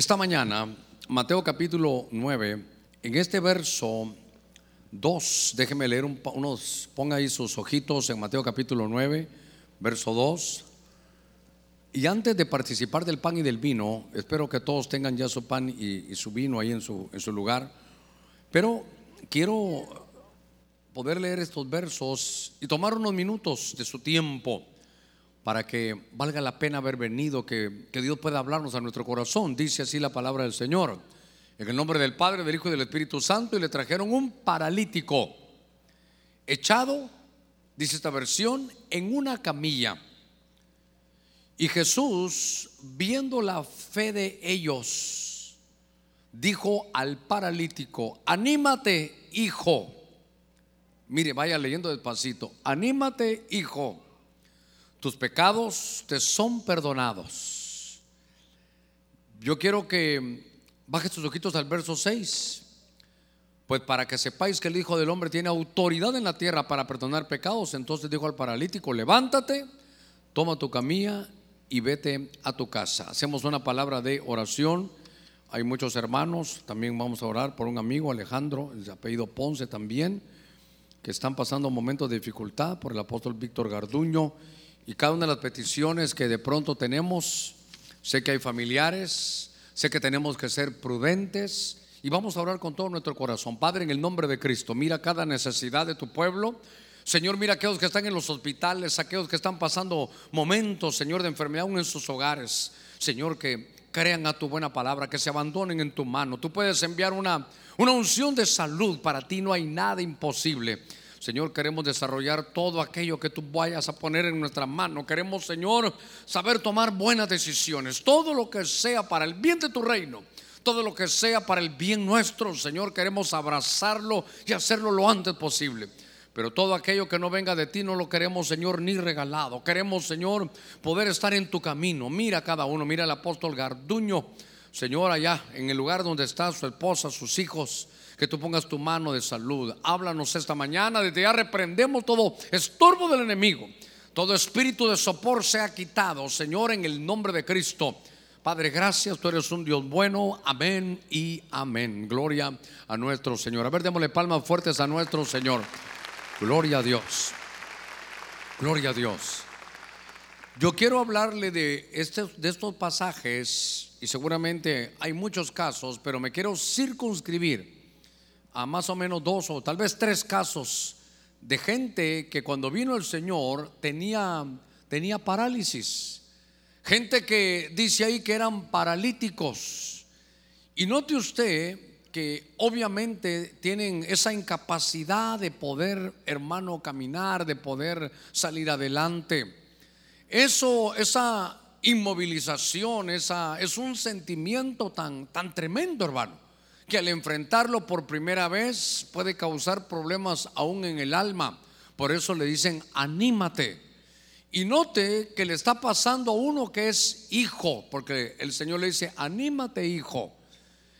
Esta mañana, Mateo capítulo 9, en este verso 2, déjeme leer un, unos, ponga ahí sus ojitos en Mateo capítulo 9, verso 2. Y antes de participar del pan y del vino, espero que todos tengan ya su pan y, y su vino ahí en su, en su lugar, pero quiero poder leer estos versos y tomar unos minutos de su tiempo para que valga la pena haber venido, que, que, Dios pueda hablarnos a nuestro corazón. Dice así la palabra del Señor. En el nombre del Padre, del Hijo y del Espíritu Santo, y le trajeron un paralítico echado, dice esta versión, en una camilla. Y Jesús, viendo la fe de ellos, dijo al paralítico, anímate, hijo. Mire, vaya leyendo despacito, anímate, hijo tus pecados te son perdonados. Yo quiero que bajes tus ojitos al verso 6. Pues para que sepáis que el Hijo del Hombre tiene autoridad en la tierra para perdonar pecados, entonces dijo al paralítico, levántate, toma tu camilla y vete a tu casa. Hacemos una palabra de oración. Hay muchos hermanos, también vamos a orar por un amigo, Alejandro, el apellido Ponce también, que están pasando momentos de dificultad, por el apóstol Víctor Garduño y cada una de las peticiones que de pronto tenemos, sé que hay familiares, sé que tenemos que ser prudentes y vamos a orar con todo nuestro corazón. Padre, en el nombre de Cristo, mira cada necesidad de tu pueblo. Señor, mira aquellos que están en los hospitales, aquellos que están pasando momentos, Señor, de enfermedad aún en sus hogares. Señor, que crean a tu buena palabra, que se abandonen en tu mano. Tú puedes enviar una, una unción de salud. Para ti no hay nada imposible. Señor, queremos desarrollar todo aquello que tú vayas a poner en nuestra mano. Queremos, Señor, saber tomar buenas decisiones. Todo lo que sea para el bien de tu reino. Todo lo que sea para el bien nuestro, Señor, queremos abrazarlo y hacerlo lo antes posible. Pero todo aquello que no venga de ti no lo queremos, Señor, ni regalado. Queremos, Señor, poder estar en tu camino. Mira cada uno, mira al apóstol Garduño, Señor, allá en el lugar donde está su esposa, sus hijos que tú pongas tu mano de salud. Háblanos esta mañana, desde ya reprendemos todo estorbo del enemigo. Todo espíritu de sopor sea quitado, Señor, en el nombre de Cristo. Padre, gracias, tú eres un Dios bueno. Amén y amén. Gloria a nuestro Señor. A ver, démosle palmas fuertes a nuestro Señor. Gloria a Dios. Gloria a Dios. Yo quiero hablarle de, estos, de estos pasajes, y seguramente hay muchos casos, pero me quiero circunscribir a más o menos dos o tal vez tres casos de gente que cuando vino el Señor tenía, tenía parálisis. Gente que dice ahí que eran paralíticos. Y note usted que obviamente tienen esa incapacidad de poder, hermano, caminar, de poder salir adelante. Eso, esa inmovilización, esa, es un sentimiento tan, tan tremendo, hermano que al enfrentarlo por primera vez puede causar problemas aún en el alma. Por eso le dicen, anímate. Y note que le está pasando a uno que es hijo, porque el Señor le dice, anímate hijo.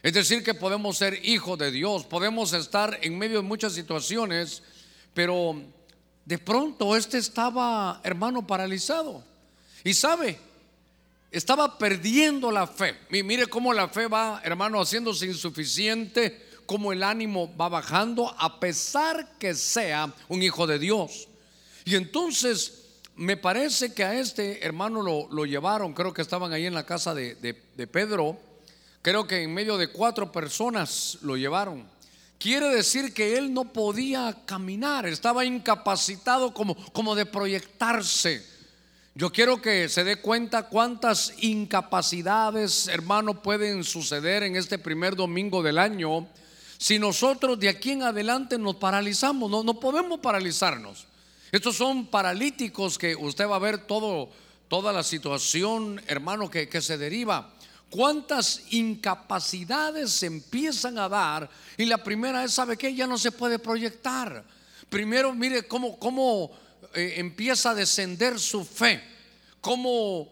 Es decir, que podemos ser hijos de Dios, podemos estar en medio de muchas situaciones, pero de pronto este estaba, hermano, paralizado. Y sabe, estaba perdiendo la fe. Mire cómo la fe va, hermano, haciéndose insuficiente, cómo el ánimo va bajando, a pesar que sea un hijo de Dios. Y entonces me parece que a este hermano lo, llevaron, creo que estaban ahí en la casa de, Pedro, creo que en medio de cuatro personas lo llevaron. Quiere decir que él no podía caminar, estaba incapacitado como, como de proyectarse. Yo quiero que se dé cuenta cuántas incapacidades, hermano, pueden suceder en este primer domingo del año si nosotros de aquí en adelante nos paralizamos. No, no podemos paralizarnos. Estos son paralíticos que usted va a ver todo, toda la situación, hermano, que, que se deriva. Cuántas incapacidades se empiezan a dar y la primera es, ¿sabe qué? Ya no se puede proyectar. Primero, mire cómo, cómo eh, empieza a descender su fe, como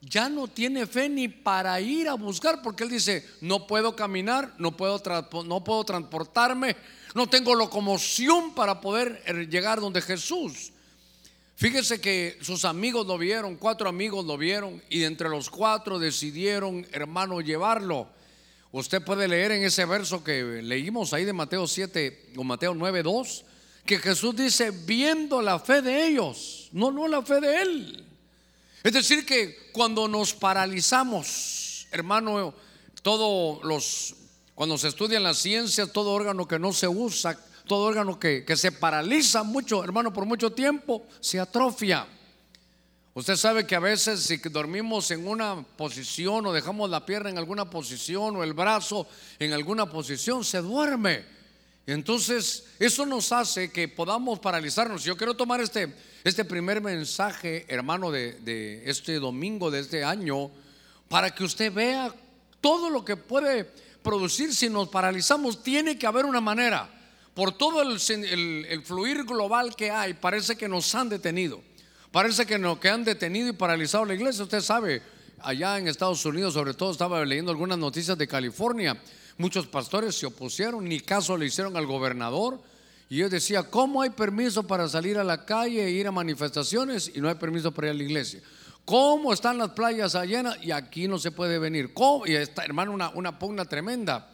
ya no tiene fe ni para ir a buscar, porque él dice, no puedo caminar, no puedo, no puedo transportarme, no tengo locomoción para poder eh, llegar donde Jesús. Fíjese que sus amigos lo vieron, cuatro amigos lo vieron y entre los cuatro decidieron, hermano, llevarlo. Usted puede leer en ese verso que leímos ahí de Mateo 7 o Mateo 9, 2, que Jesús dice, viendo la fe de ellos, no, no la fe de él. Es decir, que cuando nos paralizamos, hermano, todos los, cuando se estudian las ciencias, todo órgano que no se usa todo órgano que, se paraliza mucho, hermano, por mucho tiempo, se atrofia. Usted sabe que a veces si dormimos en una posición o dejamos la pierna en alguna posición o el brazo en alguna posición, se duerme. Entonces, eso nos hace que podamos paralizarnos. Yo quiero tomar este, este primer mensaje, hermano, de, este domingo, de este año, para que usted vea todo lo que puede producir si nos paralizamos. Tiene que haber una manera por todo el, fluir global que hay, parece que nos han detenido. Parece que, nos, que han detenido y paralizado la iglesia. Usted sabe, allá en Estados Unidos, sobre todo, estaba leyendo algunas noticias de California. Muchos pastores se opusieron, ni caso le hicieron al gobernador. Y yo decía, ¿cómo hay permiso para salir a la calle e ir a manifestaciones y no hay permiso para ir a la iglesia? ¿Cómo están las playas llenas y aquí no se puede venir? ¿Cómo? Y está, hermano, una, una pugna tremenda.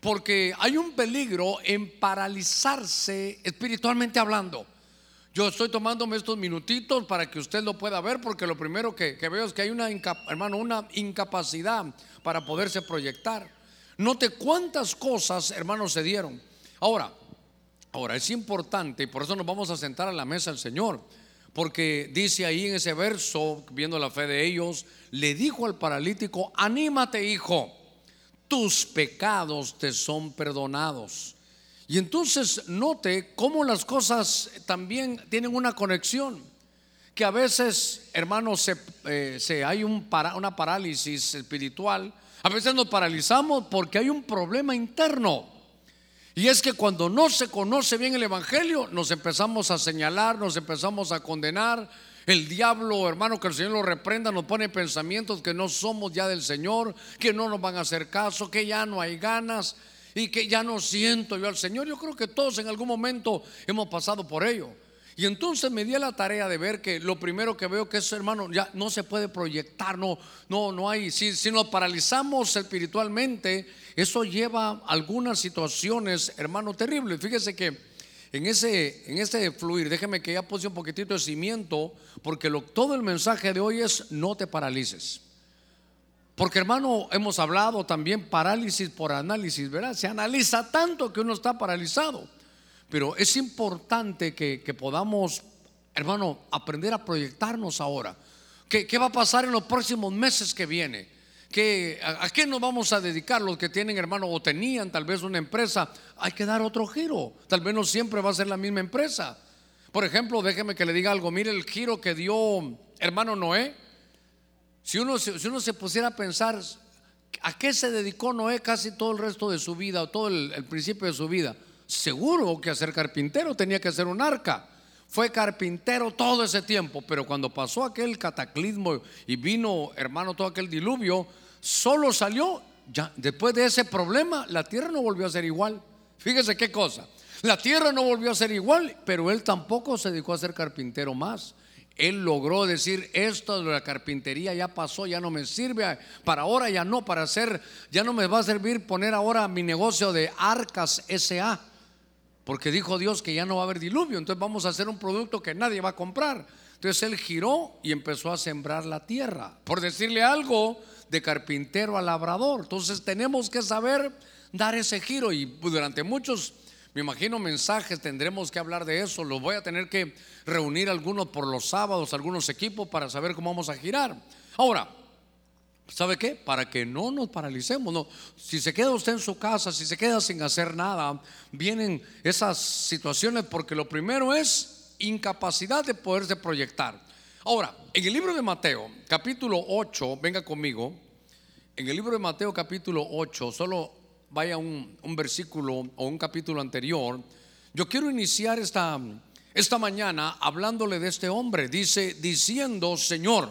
Porque hay un peligro en paralizarse espiritualmente hablando. Yo estoy tomándome estos minutitos para que usted lo pueda ver, porque lo primero que, veo es que hay una, hermano, una incapacidad para poderse proyectar. Note cuántas cosas, hermanos, se dieron. Ahora, ahora es importante, y por eso nos vamos a sentar a la mesa el Señor, porque dice ahí en ese verso, viendo la fe de ellos, le dijo al paralítico, anímate hijo tus pecados te son perdonados. Y entonces note cómo las cosas también tienen una conexión. Que a veces, hermanos, se, eh, hay un una parálisis espiritual. A veces nos paralizamos porque hay un problema interno. Y es que cuando no se conoce bien el Evangelio, nos empezamos a señalar, nos empezamos a condenar, el diablo, hermano, que el Señor lo reprenda, nos pone pensamientos que no somos ya del Señor, que no nos van a hacer caso, que ya no hay ganas y que ya no siento yo al Señor. Yo creo que todos en algún momento hemos pasado por ello. Y entonces me di a la tarea de ver que lo primero que veo que es, hermano, ya no se puede proyectar, no, no, no hay. Si, nos paralizamos espiritualmente, eso lleva algunas situaciones, hermano, terribles. Fíjese que en ese, en ese fluir, déjeme que ya puse un poquitito de cimiento, porque lo, todo el mensaje de hoy es no te paralices. Porque hermano, hemos hablado también parálisis por análisis, ¿verdad? Se analiza tanto que uno está paralizado. Pero es importante que, podamos, hermano, aprender a proyectarnos ahora. ¿Qué, ¿Qué va a pasar en los próximos meses que viene? a, qué nos vamos a dedicar los que tienen hermano o tenían tal vez una empresa? Hay que dar otro giro. Tal vez no siempre va a ser la misma empresa. Por ejemplo, déjeme que le diga algo. Mire el giro que dio hermano Noé. Si uno, si uno se pusiera a pensar, ¿a qué se dedicó Noé casi todo el resto de su vida, o todo el principio de su vida? Seguro que a ser carpintero tenía que hacer un arca fue carpintero todo ese tiempo, pero cuando pasó aquel cataclismo y vino, hermano, todo aquel diluvio, solo salió, ya después de ese problema, la tierra no volvió a ser igual. Fíjese qué cosa. La tierra no volvió a ser igual, pero él tampoco se dedicó a ser carpintero más. Él logró decir, esto de la carpintería ya pasó, ya no me sirve, para ahora ya no, para hacer, ya no me va a servir poner ahora mi negocio de Arcas SA. Porque dijo Dios que ya no va a haber diluvio, entonces vamos a hacer un producto que nadie va a comprar. Entonces él giró y empezó a sembrar la tierra, por decirle algo de carpintero a labrador. Entonces tenemos que saber dar ese giro y durante muchos, me imagino, mensajes tendremos que hablar de eso. Los voy a tener que reunir algunos por los sábados, algunos equipos para saber cómo vamos a girar. Ahora, ¿Sabe qué? Para que no nos paralicemos. No. Si se queda usted en su casa, si se queda sin hacer nada, vienen esas situaciones porque lo primero es incapacidad de poderse proyectar. Ahora, en el libro de Mateo, capítulo 8, venga conmigo, en el libro de Mateo capítulo 8, solo vaya un, un versículo o un capítulo anterior, yo quiero iniciar esta, esta mañana hablándole de este hombre. Dice, diciendo, Señor,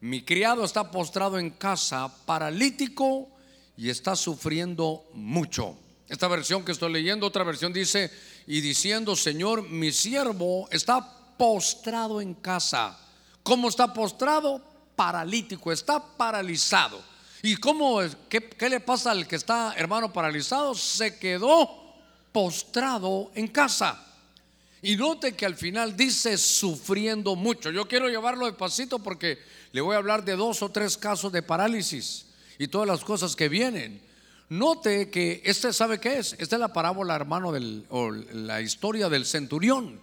mi criado está postrado en casa, paralítico y está sufriendo mucho. Esta versión que estoy leyendo, otra versión dice, y diciendo, Señor, mi siervo está postrado en casa. ¿Cómo está postrado? Paralítico, está paralizado. ¿Y cómo, qué, qué le pasa al que está, hermano, paralizado? Se quedó postrado en casa. Y note que al final dice sufriendo mucho. Yo quiero llevarlo despacito porque le voy a hablar de dos o tres casos de parálisis y todas las cosas que vienen. Note que este sabe qué es. Esta es la parábola, hermano, del, o la historia del centurión.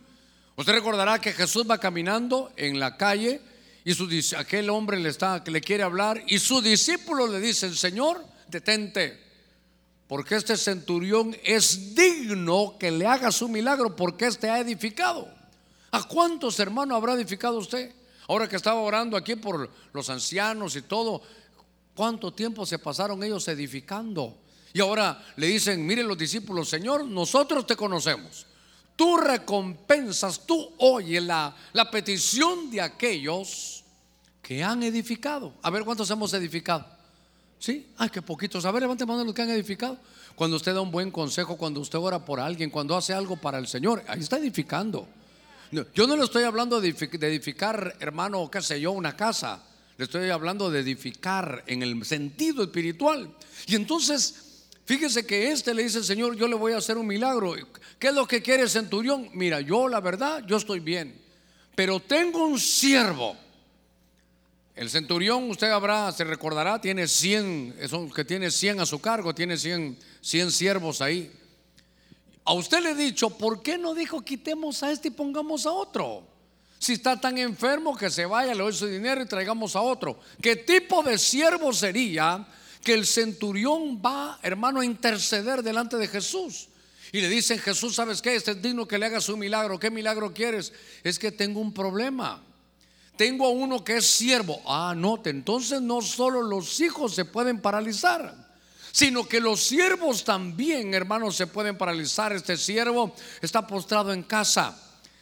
Usted recordará que Jesús va caminando en la calle y su, aquel hombre le, está, le quiere hablar y su discípulo le dice, Señor, detente, porque este centurión es digno que le haga su milagro porque este ha edificado. ¿A cuántos hermanos habrá edificado usted? Ahora que estaba orando aquí por los ancianos y todo, ¿cuánto tiempo se pasaron ellos edificando? Y ahora le dicen, miren los discípulos, Señor, nosotros te conocemos. Tú recompensas, tú oyes la, la petición de aquellos que han edificado. A ver cuántos hemos edificado. ¿Sí? Ay, qué poquitos. A ver, levante mano los que han edificado. Cuando usted da un buen consejo, cuando usted ora por alguien, cuando hace algo para el Señor, ahí está edificando. Yo no le estoy hablando de edificar, hermano, qué sé yo, una casa. Le estoy hablando de edificar en el sentido espiritual. Y entonces, fíjese que este le dice, Señor, yo le voy a hacer un milagro. ¿Qué es lo que quiere centurión? Mira, yo la verdad, yo estoy bien. Pero tengo un siervo el centurión, usted habrá, se recordará, tiene 100, que tiene 100 a su cargo, tiene 100, 100 siervos ahí. A usted le he dicho, ¿por qué no dijo quitemos a este y pongamos a otro? Si está tan enfermo que se vaya, le doy su dinero y traigamos a otro. ¿Qué tipo de siervo sería que el centurión va, hermano, a interceder delante de Jesús? Y le dicen, Jesús, ¿sabes qué? Este es digno que le hagas un milagro. ¿Qué milagro quieres? Es que tengo un problema. Tengo a uno que es siervo. Ah, note, entonces no solo los hijos se pueden paralizar, sino que los siervos también, hermanos, se pueden paralizar. Este siervo está postrado en casa.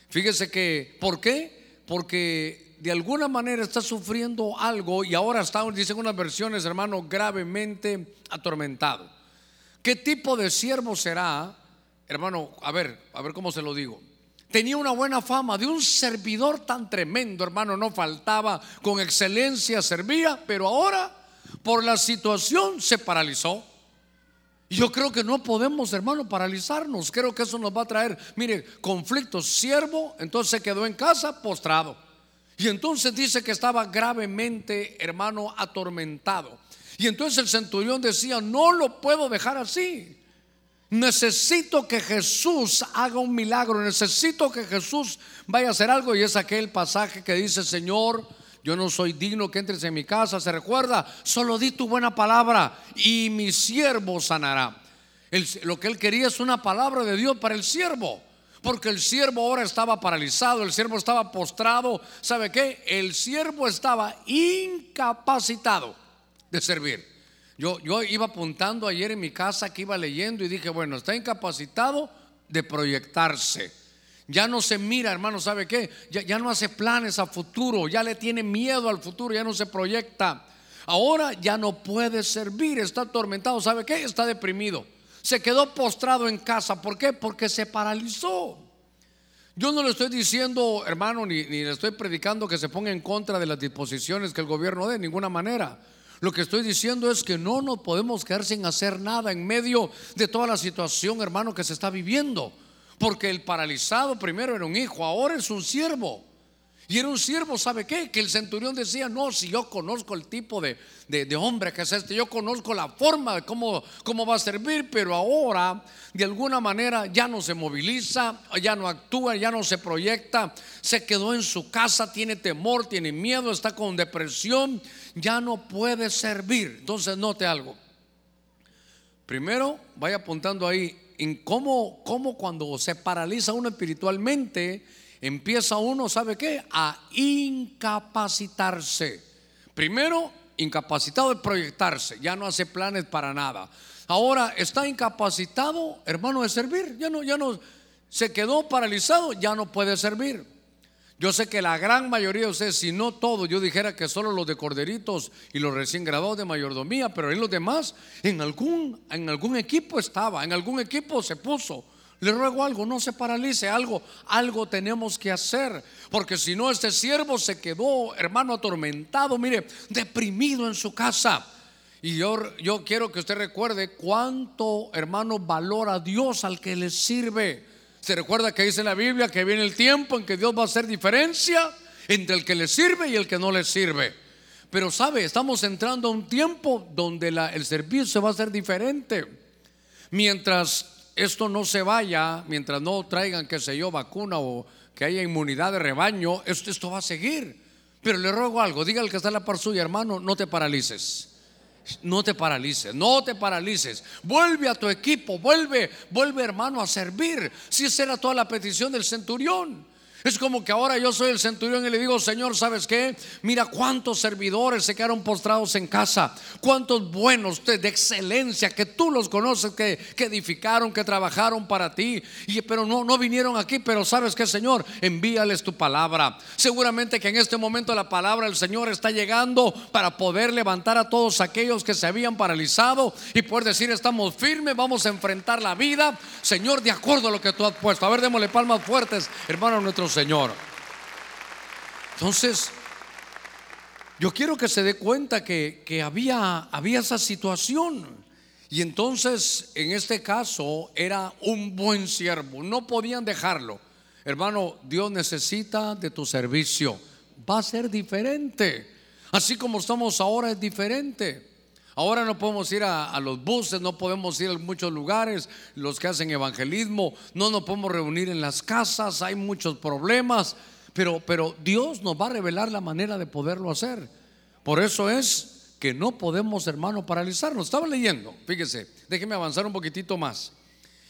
Fíjese que, ¿por qué? Porque de alguna manera está sufriendo algo y ahora está, dicen unas versiones, hermano, gravemente atormentado. ¿Qué tipo de siervo será? Hermano, a ver, a ver cómo se lo digo tenía una buena fama de un servidor tan tremendo, hermano, no faltaba, con excelencia servía, pero ahora por la situación se paralizó. Yo creo que no podemos, hermano, paralizarnos. Creo que eso nos va a traer, mire, conflictos. Siervo, entonces se quedó en casa postrado. Y entonces dice que estaba gravemente, hermano, atormentado. Y entonces el centurión decía, no lo puedo dejar así. Necesito que Jesús haga un milagro, necesito que Jesús vaya a hacer algo. Y es aquel pasaje que dice, Señor, yo no soy digno que entres en mi casa. ¿Se recuerda? Solo di tu buena palabra y mi siervo sanará. lo que él quería es una palabra de Dios para el siervo. Porque el siervo ahora estaba paralizado, el siervo estaba postrado. ¿Sabe qué? El siervo estaba incapacitado de servir. Yo, iba apuntando ayer en mi casa que iba leyendo y dije, bueno, está incapacitado de proyectarse. Ya no se mira, hermano, ¿sabe qué? Ya, no hace planes a futuro, ya le tiene miedo al futuro, ya no se proyecta. Ahora ya no puede servir, está atormentado, ¿sabe qué? Está deprimido. Se quedó postrado en casa, ¿por qué? Porque se paralizó. Yo no le estoy diciendo, hermano, ni, ni le estoy predicando que se ponga en contra de las disposiciones que el gobierno dé, de ninguna manera. Lo que estoy diciendo es que no nos podemos quedar sin hacer nada en medio de toda la situación, hermano, que se está viviendo. Porque el paralizado primero era un hijo, ahora es un siervo. Y era un siervo, ¿sabe qué? Que el centurión decía, no, si yo conozco el tipo de, hombre que es este, yo conozco la forma de cómo, cómo va a servir, pero ahora de alguna manera ya no se moviliza, ya no actúa, ya no se proyecta, se quedó en su casa, tiene temor, tiene miedo, está con depresión, ya no puede servir. Entonces note algo. Primero, vaya apuntando ahí en cómo, cómo cuando se paraliza uno espiritualmente, empieza uno, ¿sabe qué? A incapacitarse. Primero, incapacitado de proyectarse, ya no hace planes para nada. Ahora está incapacitado, hermano, de servir. Ya no, ya no, se quedó paralizado, ya no puede servir. Yo sé que la gran mayoría de ustedes, si no todo, yo dijera que solo los de corderitos y los recién graduados de mayordomía, pero en los demás, en algún, en algún equipo estaba, en algún equipo se puso Le ruego algo, no se paralice, algo, algo tenemos que hacer, porque si no este siervo se quedó, hermano, atormentado, mire, deprimido en su casa. Y yo, yo quiero que usted recuerde cuánto, hermano, valora a Dios al que le sirve. Se recuerda que dice la Biblia que viene el tiempo en que Dios va a hacer diferencia entre el que le sirve y el que no le sirve. Pero sabe, estamos entrando a un tiempo donde el servicio va a ser diferente. Mientras esto no se vaya, mientras no traigan, qué sé yo, vacuna o que haya inmunidad de rebaño, esto, esto va a seguir. Pero le ruego algo, diga que está en la par suya, hermano, no te paralices. No te paralices, no te paralices. Vuelve a tu equipo, vuelve, vuelve hermano a servir. Si esa era toda la petición del centurión. Es como que ahora yo soy el centurión y le digo, Señor, ¿sabes qué? Mira cuántos servidores se quedaron postrados en casa, cuántos buenos de excelencia que tú los conoces, que, edificaron, que trabajaron para ti, y, pero no, no vinieron aquí, pero ¿sabes qué, Señor? Envíales tu palabra. Seguramente que en este momento la palabra del Señor está llegando para poder levantar a todos aquellos que se habían paralizado y poder decir, estamos firmes, vamos a enfrentar la vida, Señor, de acuerdo a lo que tú has puesto. A ver, démosle palmas fuertes, hermano, nuestros Señor. Entonces, yo quiero que se dé cuenta que, había, había esa situación. Y entonces, en este caso, era un buen siervo. No podían dejarlo. Hermano, Dios necesita de tu servicio. Va a ser diferente. Así como estamos ahora es diferente. Ahora no podemos ir a, los buses, no podemos ir a muchos lugares, los que hacen evangelismo, no nos podemos reunir en las casas, hay muchos problemas, pero, pero Dios nos va a revelar la manera de poderlo hacer. Por eso es que no podemos, hermano, paralizarnos. Estaba leyendo, fíjese, déjeme avanzar un poquitito más.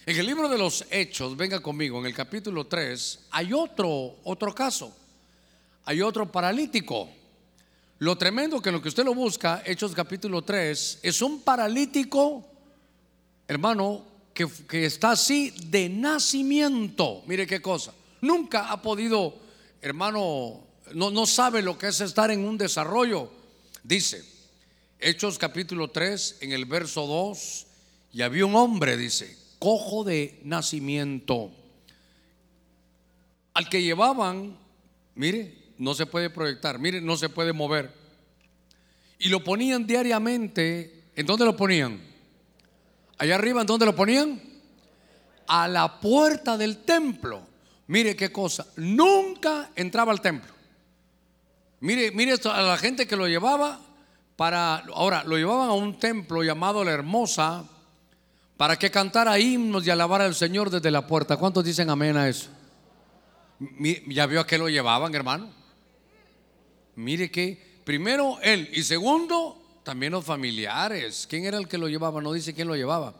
En el libro de los Hechos, venga conmigo, en el capítulo 3, hay otro, otro caso. Hay otro paralítico. Lo tremendo que lo que usted lo busca, Hechos capítulo 3, es un paralítico, hermano, que, que, está así de nacimiento. Mire qué cosa. Nunca ha podido, hermano, no, no sabe lo que es estar en un desarrollo. Dice, Hechos capítulo 3, en el verso 2, y había un hombre, dice, cojo de nacimiento, al que llevaban, mire, no se puede proyectar, miren, no se puede mover. Y lo ponían diariamente, ¿en dónde lo ponían? Allá arriba, ¿en dónde lo ponían? A la puerta del templo. Mire qué cosa, nunca entraba al templo. Mire, mire esto, a la gente que lo llevaba para, ahora, lo llevaban a un templo llamado La Hermosa para que cantara himnos y alabara al Señor desde la puerta. ¿Cuántos dicen amén a eso? ¿Ya vio a qué lo llevaban, hermano? Mire que primero él y segundo también los familiares. ¿Quién era el que lo llevaba? No dice quién lo llevaba.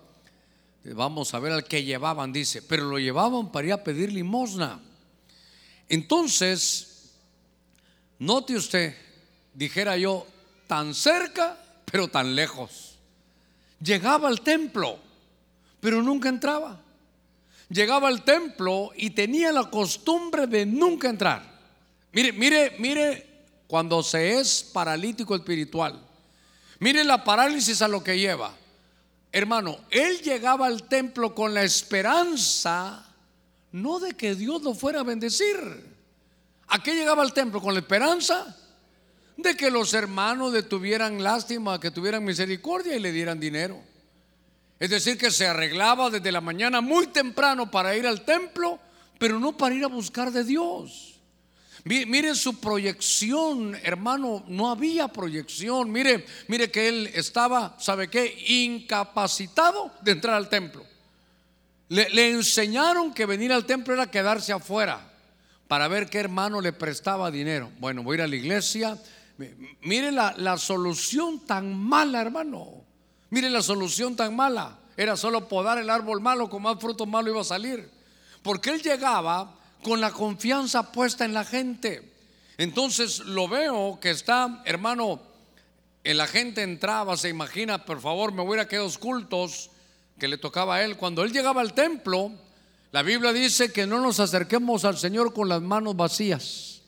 Vamos a ver al que llevaban, dice, pero lo llevaban para ir a pedir limosna. Entonces, note usted, dijera yo, tan cerca, pero tan lejos. Llegaba al templo, pero nunca entraba. Llegaba al templo y tenía la costumbre de nunca entrar. Mire, mire, mire cuando se es paralítico espiritual. Mire la parálisis a lo que lleva. Hermano, él llegaba al templo con la esperanza, no de que Dios lo fuera a bendecir. ¿A qué llegaba al templo? Con la esperanza de que los hermanos le tuvieran lástima, que tuvieran misericordia y le dieran dinero. Es decir, que se arreglaba desde la mañana muy temprano para ir al templo, pero no para ir a buscar de Dios. Mire su proyección, hermano, no había proyección. Mire, mire que él estaba, ¿sabe qué? Incapacitado de entrar al templo. Le, enseñaron que venir al templo era quedarse afuera para ver qué hermano le prestaba dinero. Bueno, voy a ir a la iglesia. Mire la, la solución tan mala, hermano. Mire la solución tan mala. Era solo podar el árbol malo, con más fruto malo iba a salir. Porque él llegaba con la confianza puesta en la gente. Entonces lo veo que está, hermano, la gente entraba, se imagina, por favor, me voy a aquellos cultos que le tocaba a él. Cuando él llegaba al templo, la Biblia dice que no nos acerquemos al Señor con las manos vacías.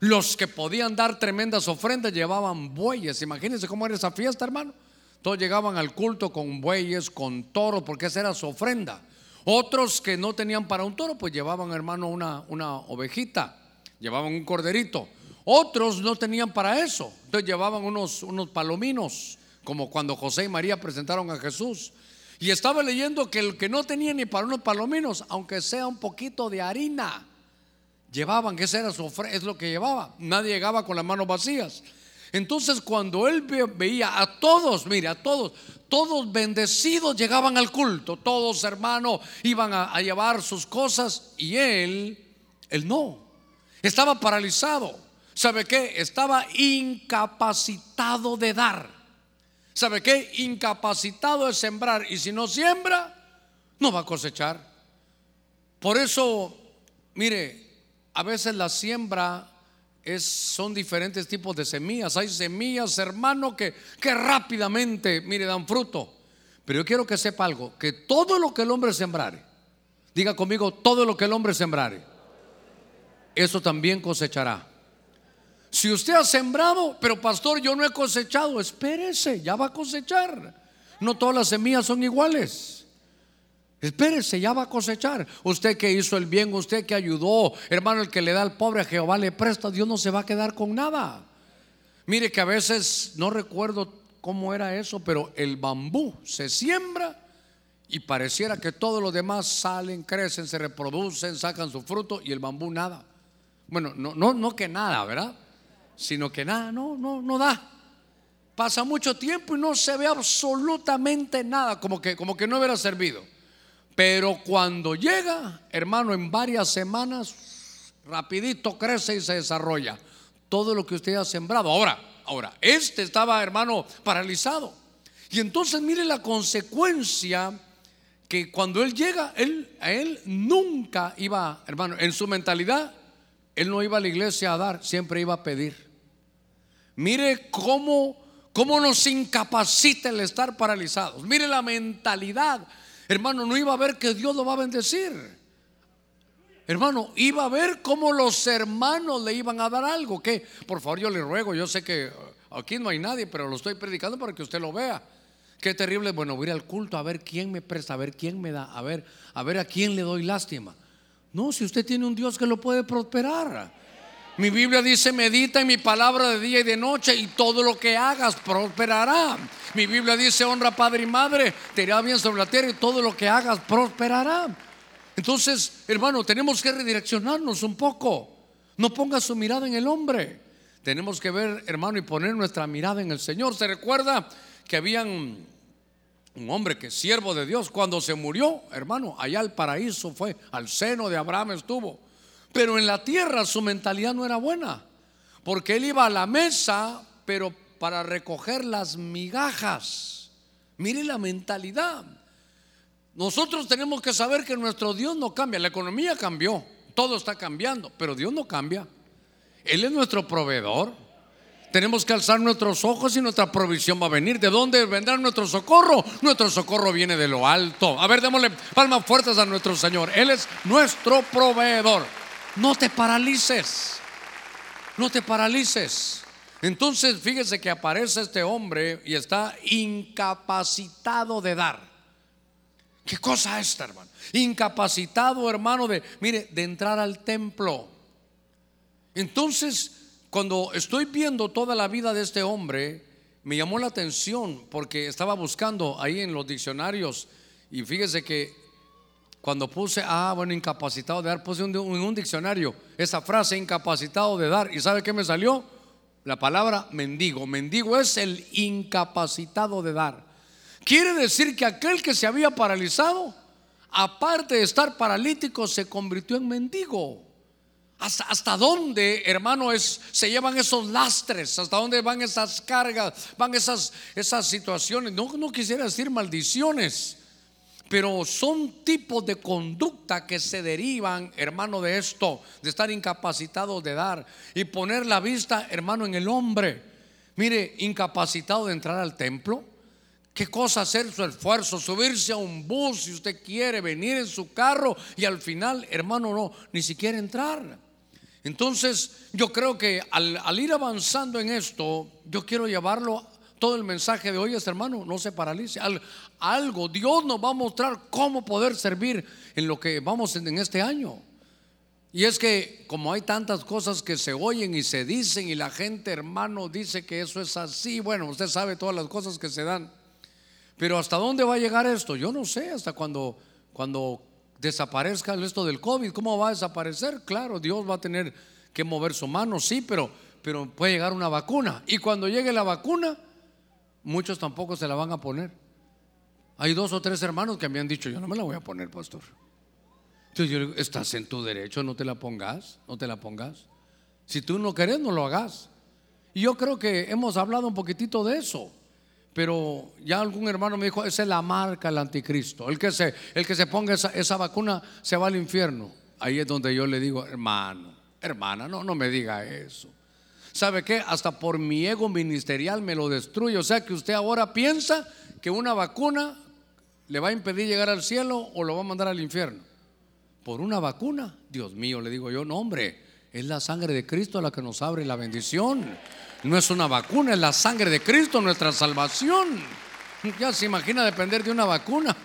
Los que podían dar tremendas ofrendas llevaban bueyes. Imagínense cómo era esa fiesta, hermano. Todos llegaban al culto con bueyes, con toros, porque esa era su ofrenda. Otros que no tenían para un toro, pues llevaban, hermano, una, una ovejita, llevaban un corderito. Otros no tenían para eso, entonces llevaban unos, unos palominos, como cuando José y María presentaron a Jesús. Y estaba leyendo que el que no tenía ni para unos palominos, aunque sea un poquito de harina, llevaban, que ese era su es lo que llevaba. Nadie llegaba con las manos vacías. Entonces cuando él veía a todos, mire, a todos, todos bendecidos llegaban al culto, todos hermanos iban a, llevar sus cosas y él, él no, estaba paralizado. ¿Sabe qué? Estaba incapacitado de dar. ¿Sabe qué? Incapacitado de sembrar. Y si no siembra, no va a cosechar. Por eso, mire, a veces la siembra son diferentes tipos de semillas. Hay semillas, hermano, que, que rápidamente, mire, dan fruto. Pero yo quiero que sepa algo, que todo lo que el hombre sembrare, diga conmigo, todo lo que el hombre sembrare, eso también cosechará. Si usted ha sembrado, pero pastor, yo no he cosechado, espérese, ya va a cosechar. No todas las semillas son iguales. Espérese, ya va a cosechar. Usted que hizo el bien, usted que ayudó, hermano, el que le da al pobre a Jehová le presta, Dios no se va a quedar con nada. Mire que a veces no recuerdo cómo era eso, pero el bambú se siembra y pareciera que todos los demás salen, crecen, se reproducen, sacan su fruto y el bambú nada. Bueno, no, no, no que nada, ¿verdad? sino que nada, no, no, no da. Pasa mucho tiempo y no se ve absolutamente nada, como que, como que no hubiera servido. Pero cuando llega, hermano, en varias semanas, rapidito crece y se desarrolla todo lo que usted ha sembrado. Ahora, ahora, este estaba, hermano, paralizado. Y entonces mire la consecuencia que cuando él llega, él, a él nunca iba, hermano, en su mentalidad, él no iba a la iglesia a dar, siempre iba a pedir. Mire cómo, cómo nos incapacita el estar paralizados. Mire la mentalidad. Hermano, no iba a ver que Dios lo va a bendecir. Hermano, iba a ver cómo los hermanos le iban a dar algo. Que, por favor, yo le ruego, yo sé que uh, aquí no hay nadie, pero lo estoy predicando para que usted lo vea. Qué terrible, bueno, voy al culto a ver quién me presta, a ver quién me da, a ver, a ver a quién le doy lástima. No, si usted tiene un Dios que lo puede prosperar. Mi Biblia dice, medita en mi palabra de día y de noche y todo lo que hagas prosperará. Mi Biblia dice, honra padre y madre, te irá bien sobre la tierra y todo lo que hagas prosperará. Entonces, hermano, tenemos que redireccionarnos un poco. No ponga su mirada en el hombre. Tenemos que ver, hermano, y poner nuestra mirada en el Señor. ¿Se recuerda que habían un hombre que siervo de Dios cuando se murió, hermano, allá al paraíso fue, al seno de Abraham estuvo. Pero en la tierra su mentalidad no era buena, porque él iba a la mesa, pero para recoger las migajas. Mire la mentalidad. Nosotros tenemos que saber que nuestro Dios no cambia. La economía cambió, todo está cambiando, pero Dios no cambia. Él es nuestro proveedor. Tenemos que alzar nuestros ojos y nuestra provisión va a venir. ¿De dónde vendrá nuestro socorro? Nuestro socorro viene de lo alto. A ver, démosle palmas fuertes a nuestro Señor. Él es nuestro proveedor no te paralices, no te paralices. Entonces, fíjese que aparece este hombre y está incapacitado de dar. ¿Qué cosa es esta, hermano? Incapacitado, hermano, de, mire, de entrar al templo. Entonces, cuando estoy viendo toda la vida de este hombre, me llamó la atención porque estaba buscando ahí en los diccionarios y fíjese que cuando puse, ah, bueno, incapacitado de dar, puse en un, diccionario esa frase, incapacitado de dar. ¿Y sabe qué me salió? La palabra mendigo. Mendigo es el incapacitado de dar. Quiere decir que aquel que se había paralizado, aparte de estar paralítico, se convirtió en mendigo. ¿Hasta, hasta dónde, hermano, es, se llevan esos lastres? ¿Hasta dónde van esas cargas? Van esas, esas situaciones. No, no quisiera decir maldiciones pero son tipos de conducta que se derivan, hermano, de esto, de estar incapacitado de dar y poner la vista, hermano, en el hombre. Mire, incapacitado de entrar al templo. ¿Qué cosa hacer su esfuerzo? Subirse a un bus si usted quiere, venir en su carro y al final, hermano, no, ni siquiera entrar. Entonces, yo creo que al, al ir avanzando en esto, yo quiero llevarlo todo el mensaje de hoy es, hermano, no se paralice. algo, Dios nos va a mostrar cómo poder servir en lo que vamos en este año. Y es que como hay tantas cosas que se oyen y se dicen y la gente, hermano, dice que eso es así, bueno, usted sabe todas las cosas que se dan. Pero ¿hasta dónde va a llegar esto? Yo no sé, hasta cuando, cuando desaparezca esto del COVID, ¿cómo va a desaparecer? Claro, Dios va a tener que mover su mano, sí, pero, pero puede llegar una vacuna. Y cuando llegue la vacuna, muchos tampoco se la van a poner. Hay dos o tres hermanos que me han dicho, yo no me la voy a poner, pastor. Entonces yo digo, estás en tu derecho, no te la pongas, no te la pongas. Si tú no querés, no lo hagas. Y yo creo que hemos hablado un poquitito de eso. Pero ya algún hermano me dijo, esa es la marca del anticristo. El que se, el que se ponga esa, esa vacuna se va al infierno. Ahí es donde yo le digo, hermano, hermana, no, no me diga eso. ¿Sabe qué? Hasta por mi ego ministerial me lo destruye. O sea que usted ahora piensa que una vacuna le va a impedir llegar al cielo o lo va a mandar al infierno por una vacuna. Dios mío, le digo yo, no hombre, es la sangre de Cristo la que nos abre la bendición. No es una vacuna, es la sangre de Cristo nuestra salvación. Ya se imagina depender de una vacuna.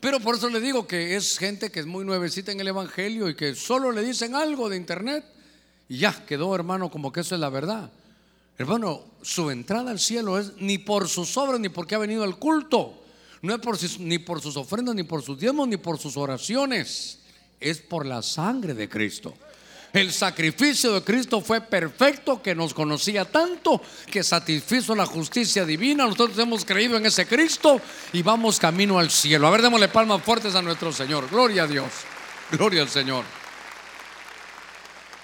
Pero por eso le digo que es gente que es muy nuevecita en el Evangelio y que solo le dicen algo de internet y ya quedó, hermano, como que eso es la verdad. Hermano, su entrada al cielo es ni por sus obras ni porque ha venido al culto. No es por ni por sus ofrendas, ni por sus diezmos, ni por sus oraciones. Es por la sangre de Cristo. El sacrificio de Cristo fue perfecto, que nos conocía tanto, que satisfizo la justicia divina. Nosotros hemos creído en ese Cristo y vamos camino al cielo. A ver, démosle palmas fuertes a nuestro Señor. Gloria a Dios. Gloria al Señor.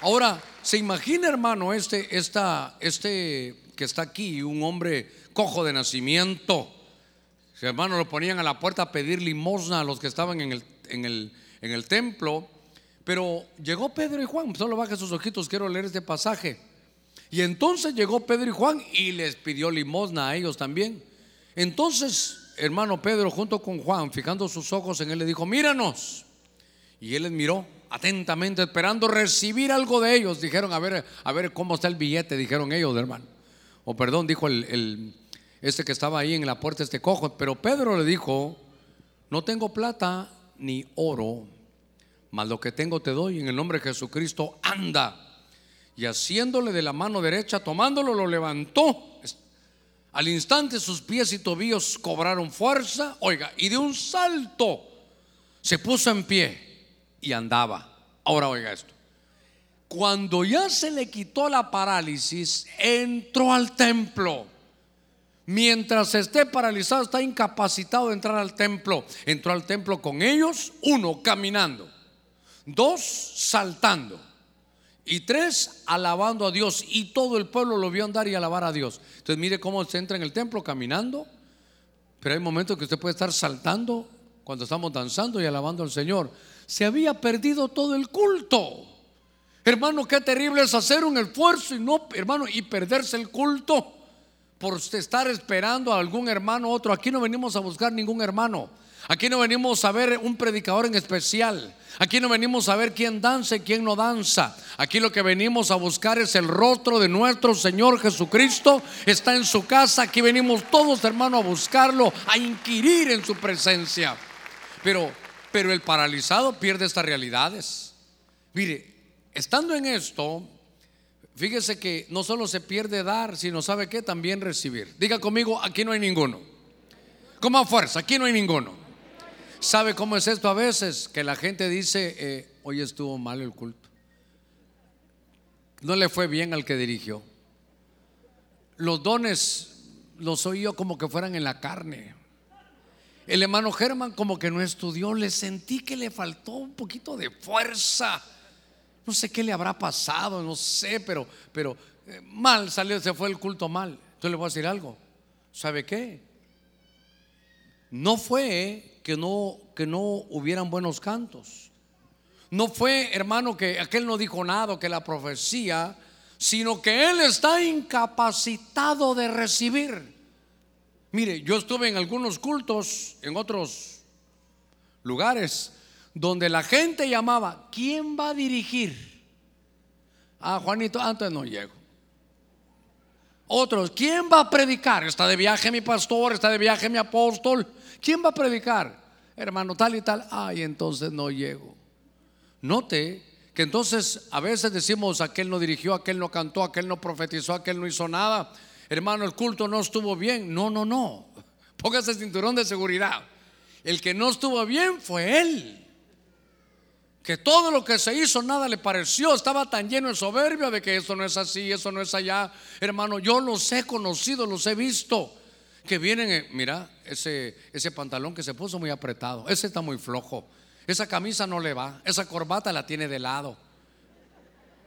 Ahora, se imagina, hermano, este, esta, este que está aquí, un hombre cojo de nacimiento hermano lo ponían a la puerta a pedir limosna a los que estaban en el, en el, en el templo. Pero llegó Pedro y Juan, solo baje sus ojitos, quiero leer este pasaje. Y entonces llegó Pedro y Juan y les pidió limosna a ellos también. Entonces, hermano Pedro, junto con Juan, fijando sus ojos en él, le dijo, míranos. Y él les miró atentamente, esperando recibir algo de ellos. Dijeron, a ver, a ver cómo está el billete, dijeron ellos, hermano. O perdón, dijo el, este que estaba ahí en la puerta, este cojo. Pero Pedro le dijo, no tengo plata ni oro, mas lo que tengo te doy en el nombre de Jesucristo, anda. Y haciéndole de la mano derecha, tomándolo, lo levantó. Al instante sus pies y tobillos cobraron fuerza, oiga, y de un salto se puso en pie y andaba. Ahora oiga esto. Cuando ya se le quitó la parálisis, entró al templo mientras esté paralizado, está incapacitado de entrar al templo. Entró al templo con ellos, uno, caminando, dos, saltando, y tres, alabando a Dios. Y todo el pueblo lo vio andar y alabar a Dios. Entonces mire cómo se entra en el templo caminando, pero hay momentos que usted puede estar saltando cuando estamos danzando y alabando al Señor. Se había perdido todo el culto. Hermano, qué terrible es hacer un esfuerzo y no, hermano, y perderse el culto por estar esperando a algún hermano otro. Aquí no venimos a buscar ningún hermano. Aquí no venimos a ver un predicador en especial. Aquí no venimos a ver quién danza y quién no danza. Aquí lo que venimos a buscar es el rostro de nuestro Señor Jesucristo. Está en su casa. Aquí venimos todos, hermano, a buscarlo, a inquirir en su presencia. Pero, pero el paralizado pierde estas realidades. Mire, estando en esto, Fíjese que no solo se pierde dar, sino sabe que también recibir. Diga conmigo, aquí no hay ninguno. Como fuerza, aquí no hay ninguno. ¿Sabe cómo es esto a veces? Que la gente dice, eh, hoy estuvo mal el culto. No le fue bien al que dirigió. Los dones los oí yo como que fueran en la carne. El hermano Germán como que no estudió, le sentí que le faltó un poquito de fuerza. No sé qué le habrá pasado, no sé, pero, pero eh, mal salió, se fue el culto mal. Entonces le voy a decir algo. ¿Sabe qué? No fue que no, que no hubieran buenos cantos. No fue, hermano, que aquel no dijo nada, que la profecía, sino que él está incapacitado de recibir. Mire, yo estuve en algunos cultos, en otros lugares, donde la gente llamaba, ¿quién va a dirigir? Ah, Juanito, antes no llego. Otros, ¿quién va a predicar? Está de viaje mi pastor, está de viaje mi apóstol. ¿Quién va a predicar? Hermano, tal y tal. Ay, entonces no llego. Note que entonces a veces decimos, aquel no dirigió, aquel no cantó, aquel no profetizó, aquel no hizo nada. Hermano, el culto no estuvo bien. No, no, no. Póngase el cinturón de seguridad. El que no estuvo bien fue él que todo lo que se hizo nada le pareció, estaba tan lleno de soberbia de que esto no es así, eso no es allá. Hermano, yo los he conocido, los he visto, que vienen, eh, mira, ese, ese pantalón que se puso muy apretado, ese está muy flojo, esa camisa no le va, esa corbata la tiene de lado.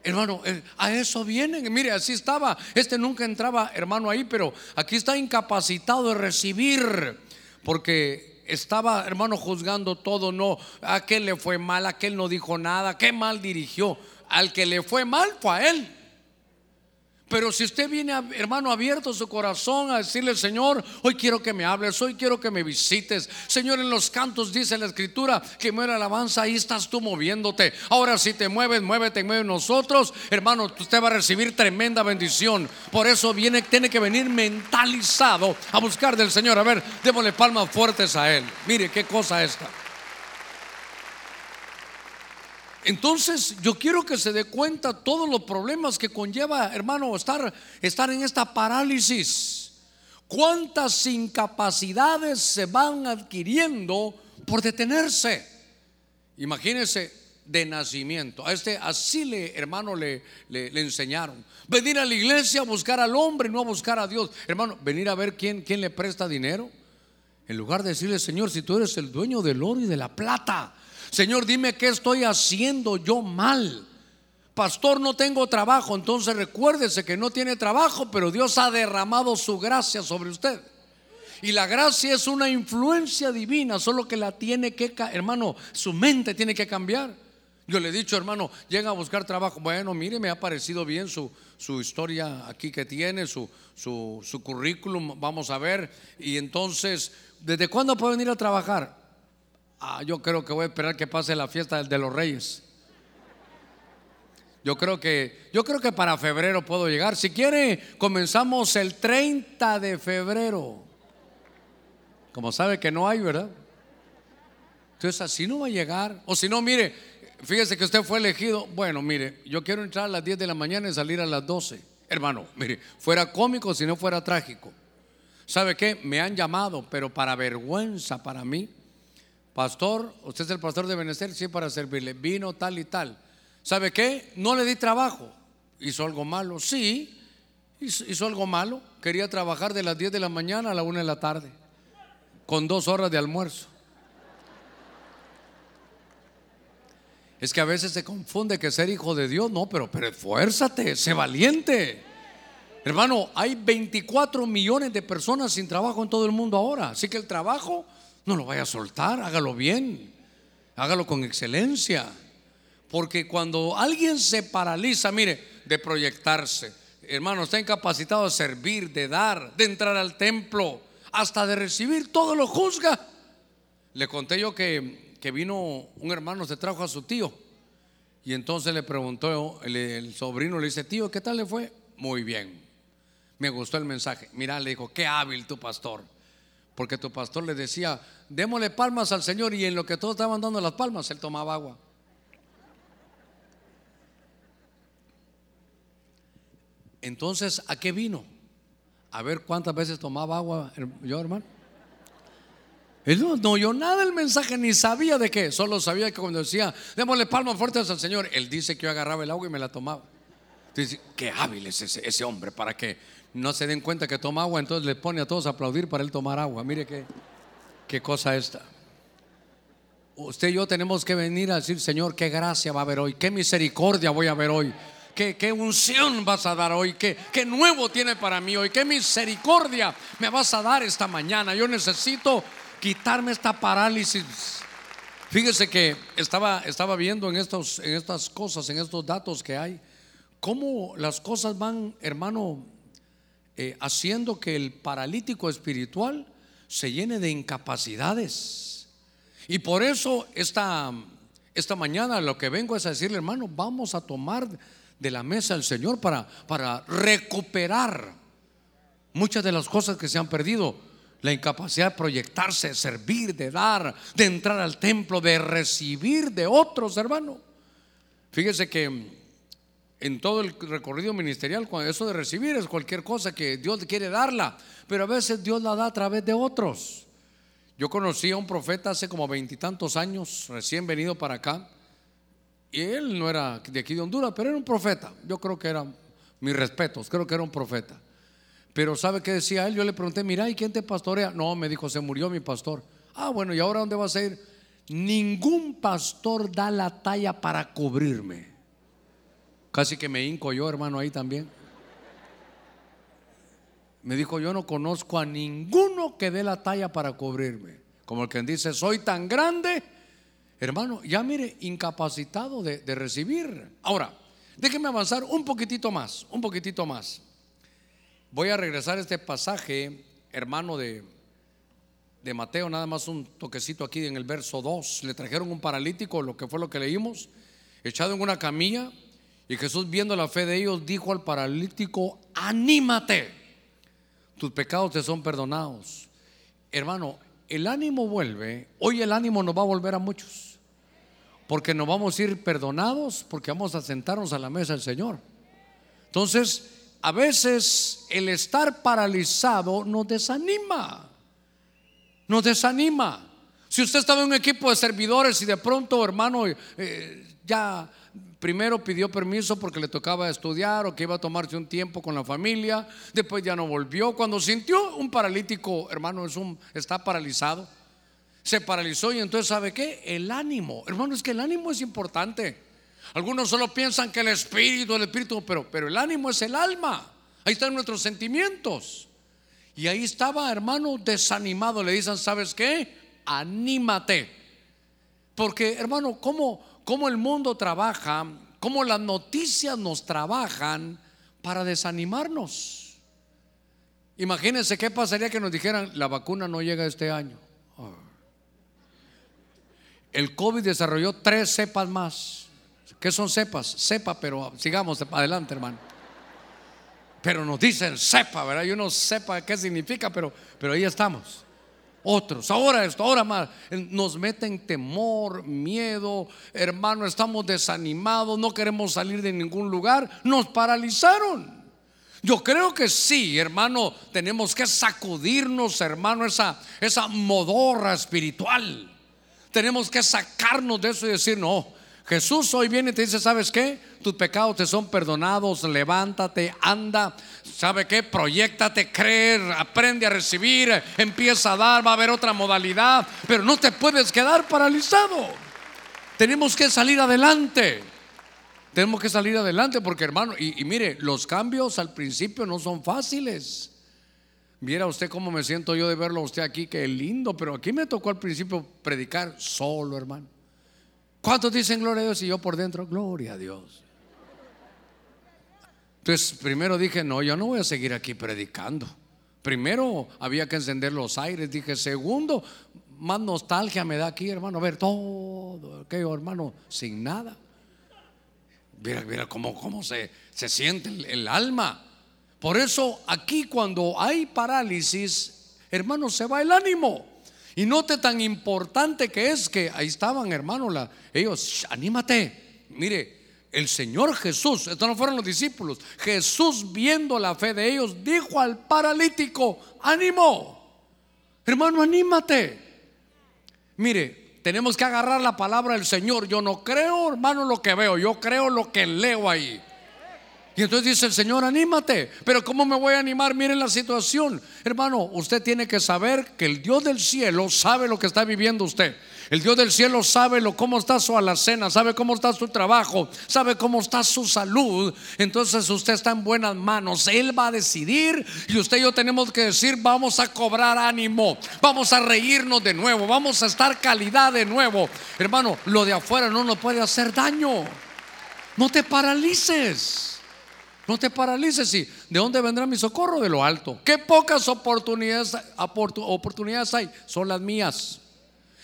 Hermano, a eso vienen. Mire, así estaba. Este nunca entraba, hermano, ahí, pero aquí está incapacitado de recibir. Porque estaba, hermano, juzgando todo, no, aquel le fue mal, aquel no dijo nada, qué mal dirigió. Al que le fue mal fue a él. Pero si usted viene, hermano, abierto su corazón a decirle, Señor, hoy quiero que me hables, hoy quiero que me visites. Señor, en los cantos dice la escritura que muere alabanza, ahí estás tú moviéndote. Ahora si te mueves, muévete, mueve nosotros. Hermano, usted va a recibir tremenda bendición. Por eso viene, tiene que venir mentalizado a buscar del Señor. A ver, démosle palmas fuertes a Él. Mire qué cosa esta. Entonces yo quiero que se dé cuenta todos los problemas que conlleva, hermano, estar, estar en esta parálisis. ¿Cuántas incapacidades se van adquiriendo por detenerse? Imagínense de nacimiento. A este así le, hermano, le, le, enseñaron. Venir a la iglesia a buscar al hombre, no a buscar a Dios. Hermano, venir a ver quién, quién le presta dinero. En lugar de decirle, Señor, si tú eres el dueño del oro y de la plata, Señor, dime qué estoy haciendo yo mal. Pastor, no tengo trabajo. Entonces recuérdese que no tiene trabajo, pero Dios ha derramado su gracia sobre usted. Y la gracia es una influencia divina, solo que la tiene que, hermano, su mente tiene que cambiar. Yo le he dicho, hermano, llega a buscar trabajo. Bueno, mire, me ha parecido bien su, su historia aquí que tiene, su, su, su currículum, vamos a ver. Y entonces, ¿desde cuándo puede venir a trabajar? Ah, yo creo que voy a esperar que pase la fiesta de los reyes. Yo creo que yo creo que para febrero puedo llegar. Si quiere, comenzamos el 30 de febrero. Como sabe que no hay, ¿verdad? Entonces así no va a llegar. O si no, mire, fíjese que usted fue elegido. Bueno, mire, yo quiero entrar a las 10 de la mañana y salir a las 12. Hermano, mire, fuera cómico si no fuera trágico. ¿Sabe qué? Me han llamado, pero para vergüenza para mí Pastor, usted es el pastor de Benecer, sí, para servirle. Vino tal y tal. ¿Sabe qué? No le di trabajo. ¿Hizo algo malo? Sí, hizo, algo malo. Quería trabajar de las 10 de la mañana a la 1 de la tarde, con dos horas de almuerzo. Es que a veces se confunde que ser hijo de Dios, no, pero, pero esfuérzate, sé valiente. Hermano, hay 24 millones de personas sin trabajo en todo el mundo ahora. Así que el trabajo no lo vaya a soltar, hágalo bien, hágalo con excelencia. Porque cuando alguien se paraliza, mire, de proyectarse, hermano, está incapacitado de servir, de dar, de entrar al templo, hasta de recibir, todo lo juzga. Le conté yo que, que vino un hermano, se trajo a su tío. Y entonces le preguntó, el, el, sobrino le dice, tío, ¿qué tal le fue? Muy bien. Me gustó el mensaje. Mira, le dijo, qué hábil tu pastor. Porque tu pastor le decía, démosle palmas al Señor y en lo que todos estaban dando las palmas, él tomaba agua. Entonces, ¿a qué vino? A ver cuántas veces tomaba agua yo, hermano. Él no, no oyó nada el mensaje, ni sabía de qué. Solo sabía que cuando decía, démosle palmas fuertes al Señor, él dice que yo agarraba el agua y me la tomaba. Qué hábil es ese, ese hombre para que no se den cuenta que toma agua, entonces le pone a todos a aplaudir para él tomar agua. Mire qué, qué cosa esta. Usted y yo tenemos que venir a decir, Señor, qué gracia va a haber hoy, qué misericordia voy a ver hoy, qué, qué unción vas a dar hoy, qué, qué nuevo tiene para mí hoy, qué misericordia me vas a dar esta mañana. Yo necesito quitarme esta parálisis. Fíjese que estaba, estaba viendo en, estos, en estas cosas, en estos datos que hay, cómo las cosas van, hermano, eh, haciendo que el paralítico espiritual se llene de incapacidades. Y por eso esta, esta mañana lo que vengo es a decirle, hermano, vamos a tomar de la mesa al Señor para, para recuperar Muchas de las cosas que se han perdido, la incapacidad de proyectarse, de servir, de dar, de entrar al templo, de recibir de otros, hermano. Fíjese que en todo el recorrido ministerial, eso de recibir es cualquier cosa que Dios quiere darla, pero a veces Dios la da a través de otros. Yo conocí a un profeta hace como veintitantos años, recién venido para acá, y él no era de aquí de Honduras, pero era un profeta. Yo creo que era, mis respetos, creo que era un profeta. Pero ¿sabe qué decía él? Yo le pregunté, mira, ¿y quién te pastorea? No, me dijo, se murió mi pastor. Ah, bueno, ¿y ahora dónde vas a ir? Ningún pastor da la talla para cubrirme. Casi que me hinco yo, hermano, ahí también. Me dijo, yo no conozco a ninguno que dé la talla para cubrirme. Como el que dice, soy tan grande, hermano, ya mire, incapacitado de, de recibir. Ahora, déjeme avanzar un poquitito más, un poquitito más. Voy a regresar a este pasaje, hermano, de, de Mateo, nada más un toquecito aquí en el verso 2. Le trajeron un paralítico, lo que fue lo que leímos, echado en una camilla. Y Jesús, viendo la fe de ellos, dijo al paralítico: Anímate, tus pecados te son perdonados. Hermano, el ánimo vuelve. Hoy el ánimo nos va a volver a muchos. Porque nos vamos a ir perdonados, porque vamos a sentarnos a la mesa del Señor. Entonces, a veces el estar paralizado nos desanima. Nos desanima. Si usted estaba en un equipo de servidores y de pronto, hermano, eh, ya primero pidió permiso porque le tocaba estudiar o que iba a tomarse un tiempo con la familia, después ya no volvió. Cuando sintió un paralítico, hermano, es un, está paralizado, se paralizó y entonces, ¿sabe qué? El ánimo, hermano, es que el ánimo es importante. Algunos solo piensan que el espíritu, el espíritu, pero, pero el ánimo es el alma. Ahí están nuestros sentimientos. Y ahí estaba, hermano, desanimado. Le dicen, ¿sabes qué? Anímate. Porque, hermano, ¿cómo, cómo el mundo trabaja? ¿Cómo las noticias nos trabajan para desanimarnos? Imagínense qué pasaría que nos dijeran, la vacuna no llega este año. El COVID desarrolló tres cepas más. ¿Qué son cepas? Cepa, pero sigamos adelante, hermano. Pero nos dicen cepa, ¿verdad? Yo no sepa qué significa, pero, pero ahí estamos. Otros, ahora esto, ahora más. Nos meten temor, miedo, hermano, estamos desanimados, no queremos salir de ningún lugar. Nos paralizaron. Yo creo que sí, hermano, tenemos que sacudirnos, hermano, esa, esa modorra espiritual. Tenemos que sacarnos de eso y decir, no, Jesús hoy viene y te dice, ¿sabes qué? Tus pecados te son perdonados, levántate, anda, ¿sabe qué? Proyectate, creer, aprende a recibir, empieza a dar, va a haber otra modalidad, pero no te puedes quedar paralizado. Tenemos que salir adelante. Tenemos que salir adelante porque hermano, y, mire, los cambios al principio no son fáciles. Viera usted cómo me siento yo de verlo a usted aquí, qué lindo, pero aquí me tocó al principio predicar solo, hermano. ¿Cuántos dicen gloria a Dios y yo por dentro, gloria a Dios? Entonces, primero dije, no, yo no voy a seguir aquí predicando. Primero había que encender los aires. Dije, segundo, más nostalgia me da aquí, hermano, ver todo aquello, hermano, sin nada. Mira, mira cómo, cómo se, se siente el alma. Por eso aquí cuando hay parálisis, hermano, se va el ánimo. Y note tan importante que es que ahí estaban, hermanos, la, ellos, anímate. Mire, el Señor Jesús, estos no fueron los discípulos, Jesús viendo la fe de ellos, dijo al paralítico, ánimo, hermano, anímate. Mire, tenemos que agarrar la palabra del Señor. Yo no creo, hermano, lo que veo, yo creo lo que leo ahí. Y entonces dice el Señor, anímate. Pero ¿cómo me voy a animar? Miren la situación. Hermano, usted tiene que saber que el Dios del cielo sabe lo que está viviendo usted. El Dios del cielo sabe lo, cómo está su alacena, sabe cómo está su trabajo, sabe cómo está su salud. Entonces usted está en buenas manos. Él va a decidir y usted y yo tenemos que decir, vamos a cobrar ánimo, vamos a reírnos de nuevo, vamos a estar calidad de nuevo. Hermano, lo de afuera no nos puede hacer daño. No te paralices. No te paralices. ¿Y de dónde vendrá mi socorro? De lo alto. Qué pocas oportunidades, oportunidades hay. Son las mías.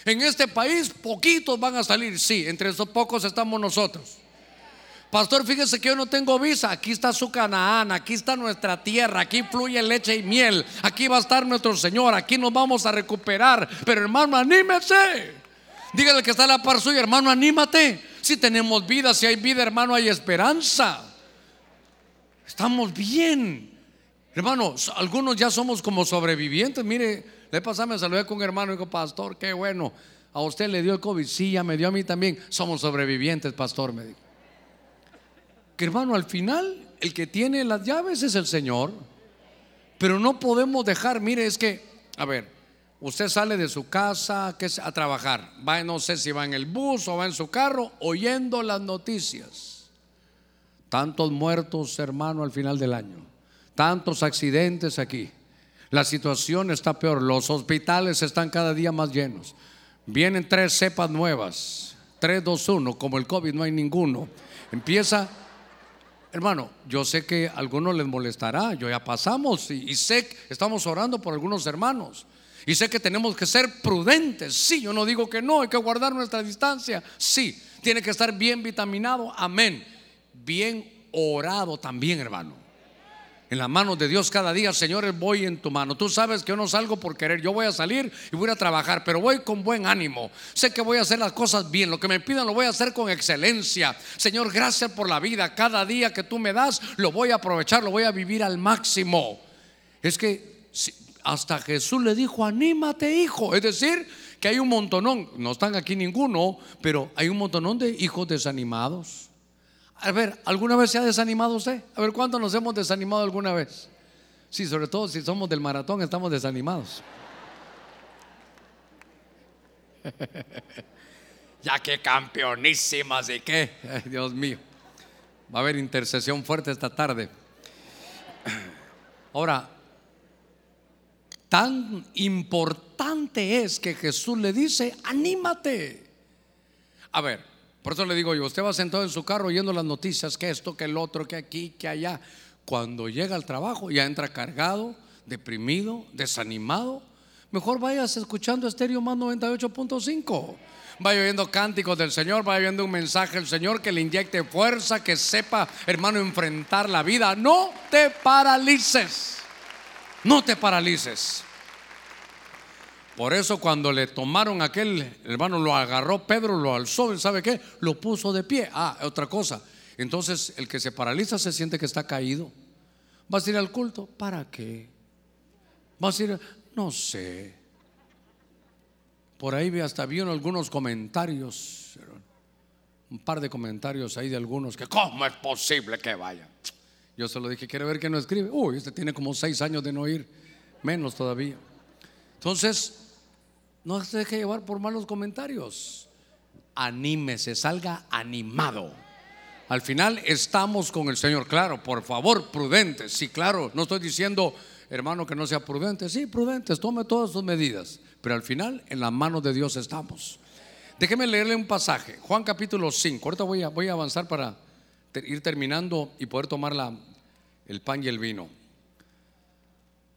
En este país poquitos van a salir. Sí, entre esos pocos estamos nosotros. Pastor, fíjese que yo no tengo visa. Aquí está su Canaán, aquí está nuestra tierra, aquí fluye leche y miel. Aquí va a estar nuestro Señor, aquí nos vamos a recuperar. Pero hermano, anímese. Dígale que está la par suya, hermano, anímate. Si tenemos vida, si hay vida, hermano, hay esperanza. Estamos bien. Hermano, algunos ya somos como sobrevivientes. Mire, le pasaba, me saludé con un hermano y dijo, pastor, qué bueno. A usted le dio el COVID, sí, ya me dio a mí también. Somos sobrevivientes, pastor, me dijo que hermano, al final el que tiene las llaves es el Señor. Pero no podemos dejar, mire, es que, a ver, usted sale de su casa que a trabajar, va, no sé si va en el bus o va en su carro, oyendo las noticias. Tantos muertos, hermano, al final del año. Tantos accidentes aquí. La situación está peor. Los hospitales están cada día más llenos. Vienen tres cepas nuevas. 3, 2, 1. Como el COVID no hay ninguno. Empieza Hermano, yo sé que a algunos les molestará, yo ya pasamos y, sé que estamos orando por algunos hermanos. Y sé que tenemos que ser prudentes. Sí, yo no digo que no, hay que guardar nuestra distancia. Sí, tiene que estar bien vitaminado. Amén. Bien orado también, hermano en las manos de Dios cada día, Señor, voy en tu mano. Tú sabes que yo no salgo por querer, yo voy a salir y voy a trabajar, pero voy con buen ánimo. Sé que voy a hacer las cosas bien, lo que me pidan lo voy a hacer con excelencia. Señor, gracias por la vida. Cada día que tú me das, lo voy a aprovechar, lo voy a vivir al máximo. Es que hasta Jesús le dijo, anímate, hijo. Es decir, que hay un montonón, no están aquí ninguno, pero hay un montonón de hijos desanimados a ver, ¿alguna vez se ha desanimado usted? A ver, ¿cuántos nos hemos desanimado alguna vez? Sí, sobre todo si somos del maratón, estamos desanimados. ya que campeonísimas y qué, Dios mío. Va a haber intercesión fuerte esta tarde. Ahora, tan importante es que Jesús le dice, anímate. A ver, por eso le digo yo, usted va sentado en su carro oyendo las noticias, que esto, que el otro, que aquí, que allá. Cuando llega al trabajo ya entra cargado, deprimido, desanimado. Mejor vayas escuchando Estéreo Más 98.5. Vaya oyendo cánticos del Señor, vaya oyendo un mensaje del Señor que le inyecte fuerza, que sepa, hermano, enfrentar la vida. No te paralices. No te paralices. Por eso cuando le tomaron aquel, hermano lo agarró, Pedro lo alzó, ¿sabe qué? Lo puso de pie. Ah, otra cosa. Entonces el que se paraliza se siente que está caído. ¿Vas a ir al culto? ¿Para qué? ¿Vas a ir? No sé. Por ahí hasta vi algunos comentarios, un par de comentarios ahí de algunos que, ¿cómo es posible que vaya? Yo se lo dije, ¿quiere ver que no escribe? Uy, este tiene como seis años de no ir, menos todavía. Entonces, no se deje llevar por malos comentarios. Anímese, salga animado. Al final estamos con el Señor. Claro, por favor, prudentes. Sí, claro, no estoy diciendo, hermano, que no sea prudente. Sí, prudentes, tome todas sus medidas. Pero al final, en las manos de Dios estamos. Déjeme leerle un pasaje. Juan capítulo 5. Ahorita voy a, avanzar para ir terminando y poder tomar la, el pan y el vino.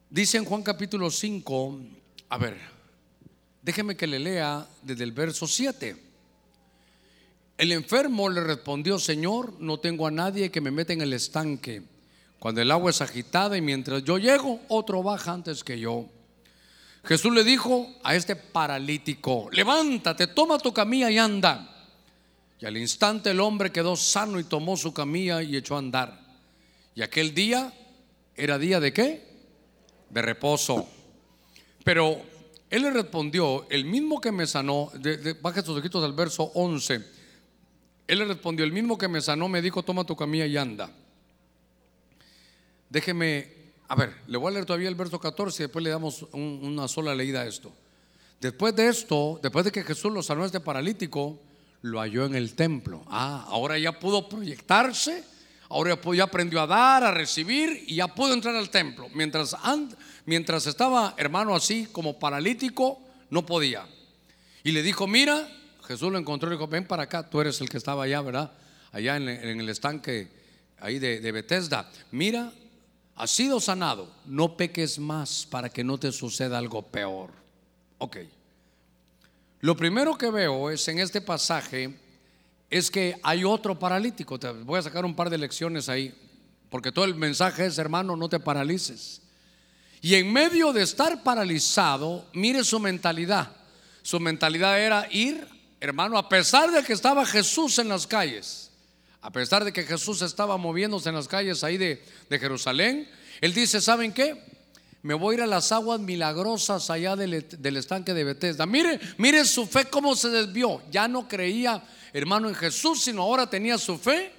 Dice en Juan capítulo 5, a ver, Déjeme que le lea desde el verso 7. El enfermo le respondió, Señor, no tengo a nadie que me meta en el estanque. Cuando el agua es agitada y mientras yo llego, otro baja antes que yo. Jesús le dijo a este paralítico, levántate, toma tu camilla y anda. Y al instante el hombre quedó sano y tomó su camilla y echó a andar. Y aquel día era día de qué? De reposo. Pero él le respondió, el mismo que me sanó, de, baja tus ojitos al verso 11. Él le respondió, el mismo que me sanó me dijo, toma tu camilla y anda. Déjeme, a ver, le voy a leer todavía el verso 14 y después le damos una sola leída a esto. Después de esto, después de que Jesús lo sanó a este paralítico, lo halló en el templo. Ah, ahora ya pudo proyectarse, ahora ya aprendió a dar, a recibir y ya pudo entrar al templo. Mientras antes mientras estaba hermano así como paralítico, no podía. Y le dijo, mira, Jesús lo encontró y le dijo, ven para acá, tú eres el que estaba allá, ¿verdad? Allá en, el estanque ahí de, de Bethesda. Mira, has sido sanado, no peques más para que no te suceda algo peor. Ok. Lo primero que veo es en este pasaje es que hay otro paralítico. Te voy a sacar un par de lecciones ahí, porque todo el mensaje es, hermano, no te paralices. Y en medio de estar paralizado, mire su mentalidad. Su mentalidad era ir, hermano, a pesar de que estaba Jesús en las calles, a pesar de que Jesús estaba moviéndose en las calles ahí de, de Jerusalén, él dice, ¿saben qué? Me voy a ir a las aguas milagrosas allá del, del estanque de Bethesda. Mire, mire su fe cómo se desvió. Ya no creía, hermano, en Jesús, sino ahora tenía su fe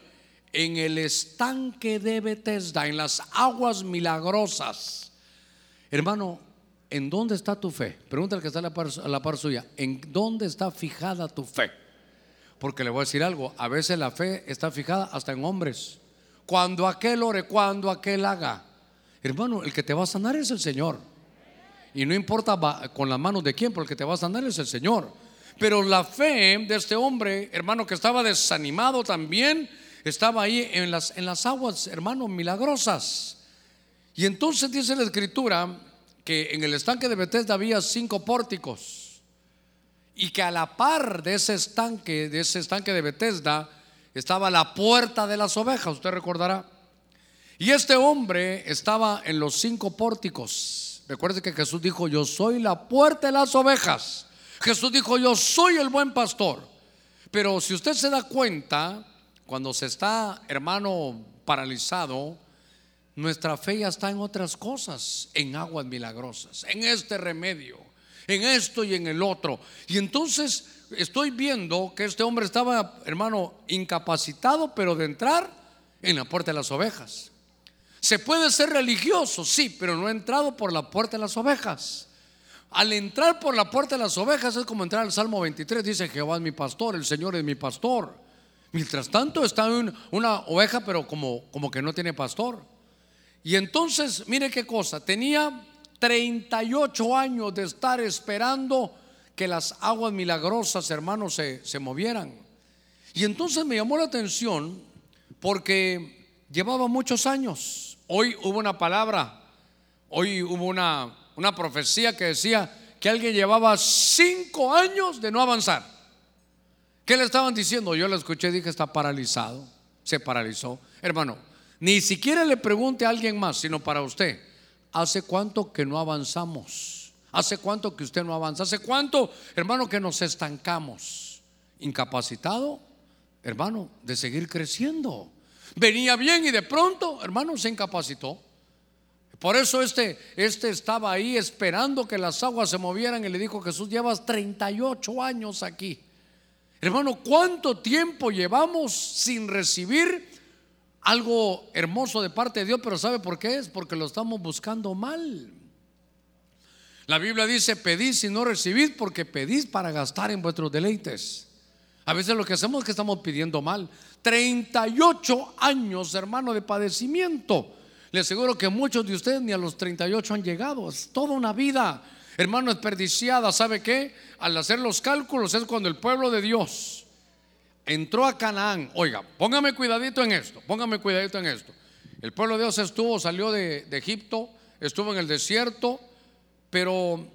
en el estanque de Bethesda, en las aguas milagrosas. Hermano, ¿en dónde está tu fe? Pregúntale que está a la, par, suya. ¿En dónde está fijada tu fe? Porque le voy a decir algo, a veces la fe está fijada hasta en hombres. Cuando aquel ore, cuando aquel haga. Hermano, el que te va a sanar es el Señor. Y no importa con las manos de quién, porque el que te va a sanar es el Señor. Pero la fe de este hombre, hermano, que estaba desanimado también, estaba ahí en las, en las aguas, hermano, milagrosas. Y entonces dice la escritura que en el estanque de Bethesda había cinco pórticos y que a la par de ese estanque, de ese estanque de Bethesda, estaba la puerta de las ovejas, usted recordará. Y este hombre estaba en los cinco pórticos. Recuerde que Jesús dijo, yo soy la puerta de las ovejas. Jesús dijo, yo soy el buen pastor. Pero si usted se da cuenta, cuando se está, hermano, paralizado, nuestra fe ya está en otras cosas, en aguas milagrosas, en este remedio, en esto y en el otro. Y entonces estoy viendo que este hombre estaba, hermano, incapacitado, pero de entrar en la puerta de las ovejas. Se puede ser religioso, sí, pero no ha entrado por la puerta de las ovejas. Al entrar por la puerta de las ovejas es como entrar al Salmo 23, dice Jehová es mi pastor, el Señor es mi pastor. Mientras tanto está una oveja, pero como, como que no tiene pastor. Y entonces, mire qué cosa, tenía 38 años de estar esperando que las aguas milagrosas, hermanos, se, se movieran. Y entonces me llamó la atención porque llevaba muchos años. Hoy hubo una palabra, hoy hubo una, una profecía que decía que alguien llevaba cinco años de no avanzar. ¿Qué le estaban diciendo? Yo lo escuché y dije, está paralizado, se paralizó. Hermano, ni siquiera le pregunte a alguien más, sino para usted. ¿Hace cuánto que no avanzamos? ¿Hace cuánto que usted no avanza? ¿Hace cuánto, hermano, que nos estancamos? ¿Incapacitado, hermano, de seguir creciendo? Venía bien y de pronto, hermano, se incapacitó. Por eso este, este estaba ahí esperando que las aguas se movieran y le dijo Jesús, llevas 38 años aquí. Hermano, ¿cuánto tiempo llevamos sin recibir algo hermoso de parte de Dios, pero ¿sabe por qué es? Porque lo estamos buscando mal. La Biblia dice, pedís y no recibís porque pedís para gastar en vuestros deleites. A veces lo que hacemos es que estamos pidiendo mal. 38 años, hermano, de padecimiento. Le aseguro que muchos de ustedes ni a los 38 han llegado. Es toda una vida, hermano, desperdiciada. ¿Sabe qué? Al hacer los cálculos es cuando el pueblo de Dios entró a Canaán. Oiga, póngame cuidadito en esto, póngame cuidadito en esto. El pueblo de Dios estuvo, salió de, Egipto, estuvo en el desierto, pero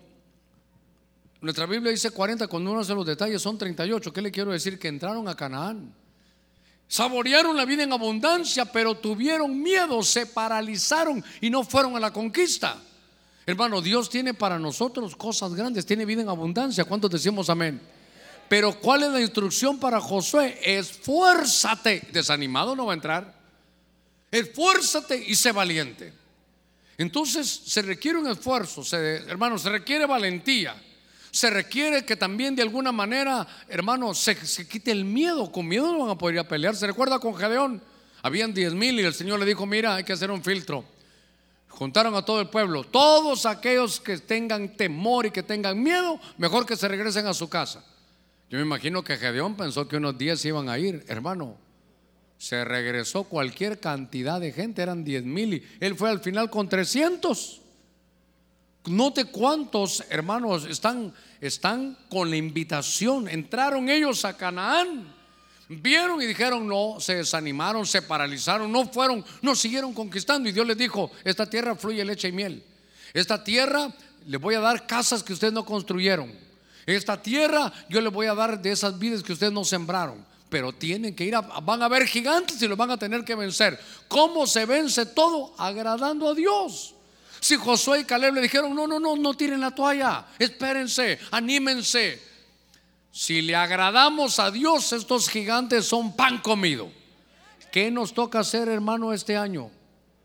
nuestra Biblia dice 40, cuando uno hace los detalles son 38. ¿Qué le quiero decir? Que entraron a Canaán. Saborearon la vida en abundancia, pero tuvieron miedo, se paralizaron y no fueron a la conquista. Hermano, Dios tiene para nosotros cosas grandes, tiene vida en abundancia. ¿Cuántos decimos amén? Pero ¿cuál es la instrucción para Josué? Esfuérzate. Desanimado no va a entrar. Esfuérzate y sé valiente. Entonces se requiere un esfuerzo, hermano, se requiere valentía. Se requiere que también de alguna manera, hermano, se, quite el miedo. Con miedo no van a poder ir a pelear. ¿Se recuerda con Gedeón? Habían diez mil y el Señor le dijo, mira, hay que hacer un filtro. Juntaron a todo el pueblo. Todos aquellos que tengan temor y que tengan miedo, mejor que se regresen a su casa. Yo me imagino que Gedeón pensó que unos 10 iban a ir, hermano. Se regresó cualquier cantidad de gente, eran 10 mil y él fue al final con 300. Note cuántos hermanos están, están con la invitación. Entraron ellos a Canaán. Vieron y dijeron no, se desanimaron, se paralizaron, no fueron, no siguieron conquistando. Y Dios les dijo, esta tierra fluye leche y miel. Esta tierra le voy a dar casas que ustedes no construyeron esta tierra yo le voy a dar de esas vidas que ustedes no sembraron. pero tienen que ir a, van a haber gigantes y los van a tener que vencer. ¿Cómo se vence todo? Agradando a Dios. Si Josué y Caleb le dijeron, no, no, no, no tiren la toalla, espérense, anímense. Si le agradamos a Dios, estos gigantes son pan comido. ¿Qué nos toca hacer, hermano, este año?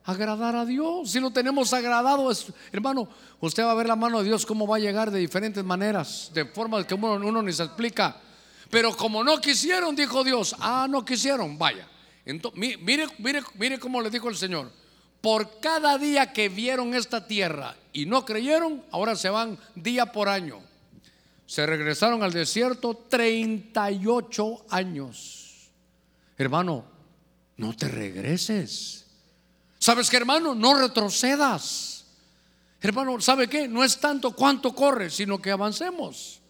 Agradar a Dios. Si lo tenemos agradado, hermano, usted va a ver la mano de Dios cómo va a llegar de diferentes maneras, de formas que uno, ni se explica. Pero como no quisieron, dijo Dios, ah, no quisieron, vaya. Entonces, mire, mire, mire cómo le dijo el Señor. Por cada día que vieron esta tierra y no creyeron, ahora se van día por año. Se regresaron al desierto 38 años. Hermano, no te regreses. ¿Sabes qué, hermano? No retrocedas. Hermano, ¿sabe qué? No es tanto cuánto corre, sino que avancemos.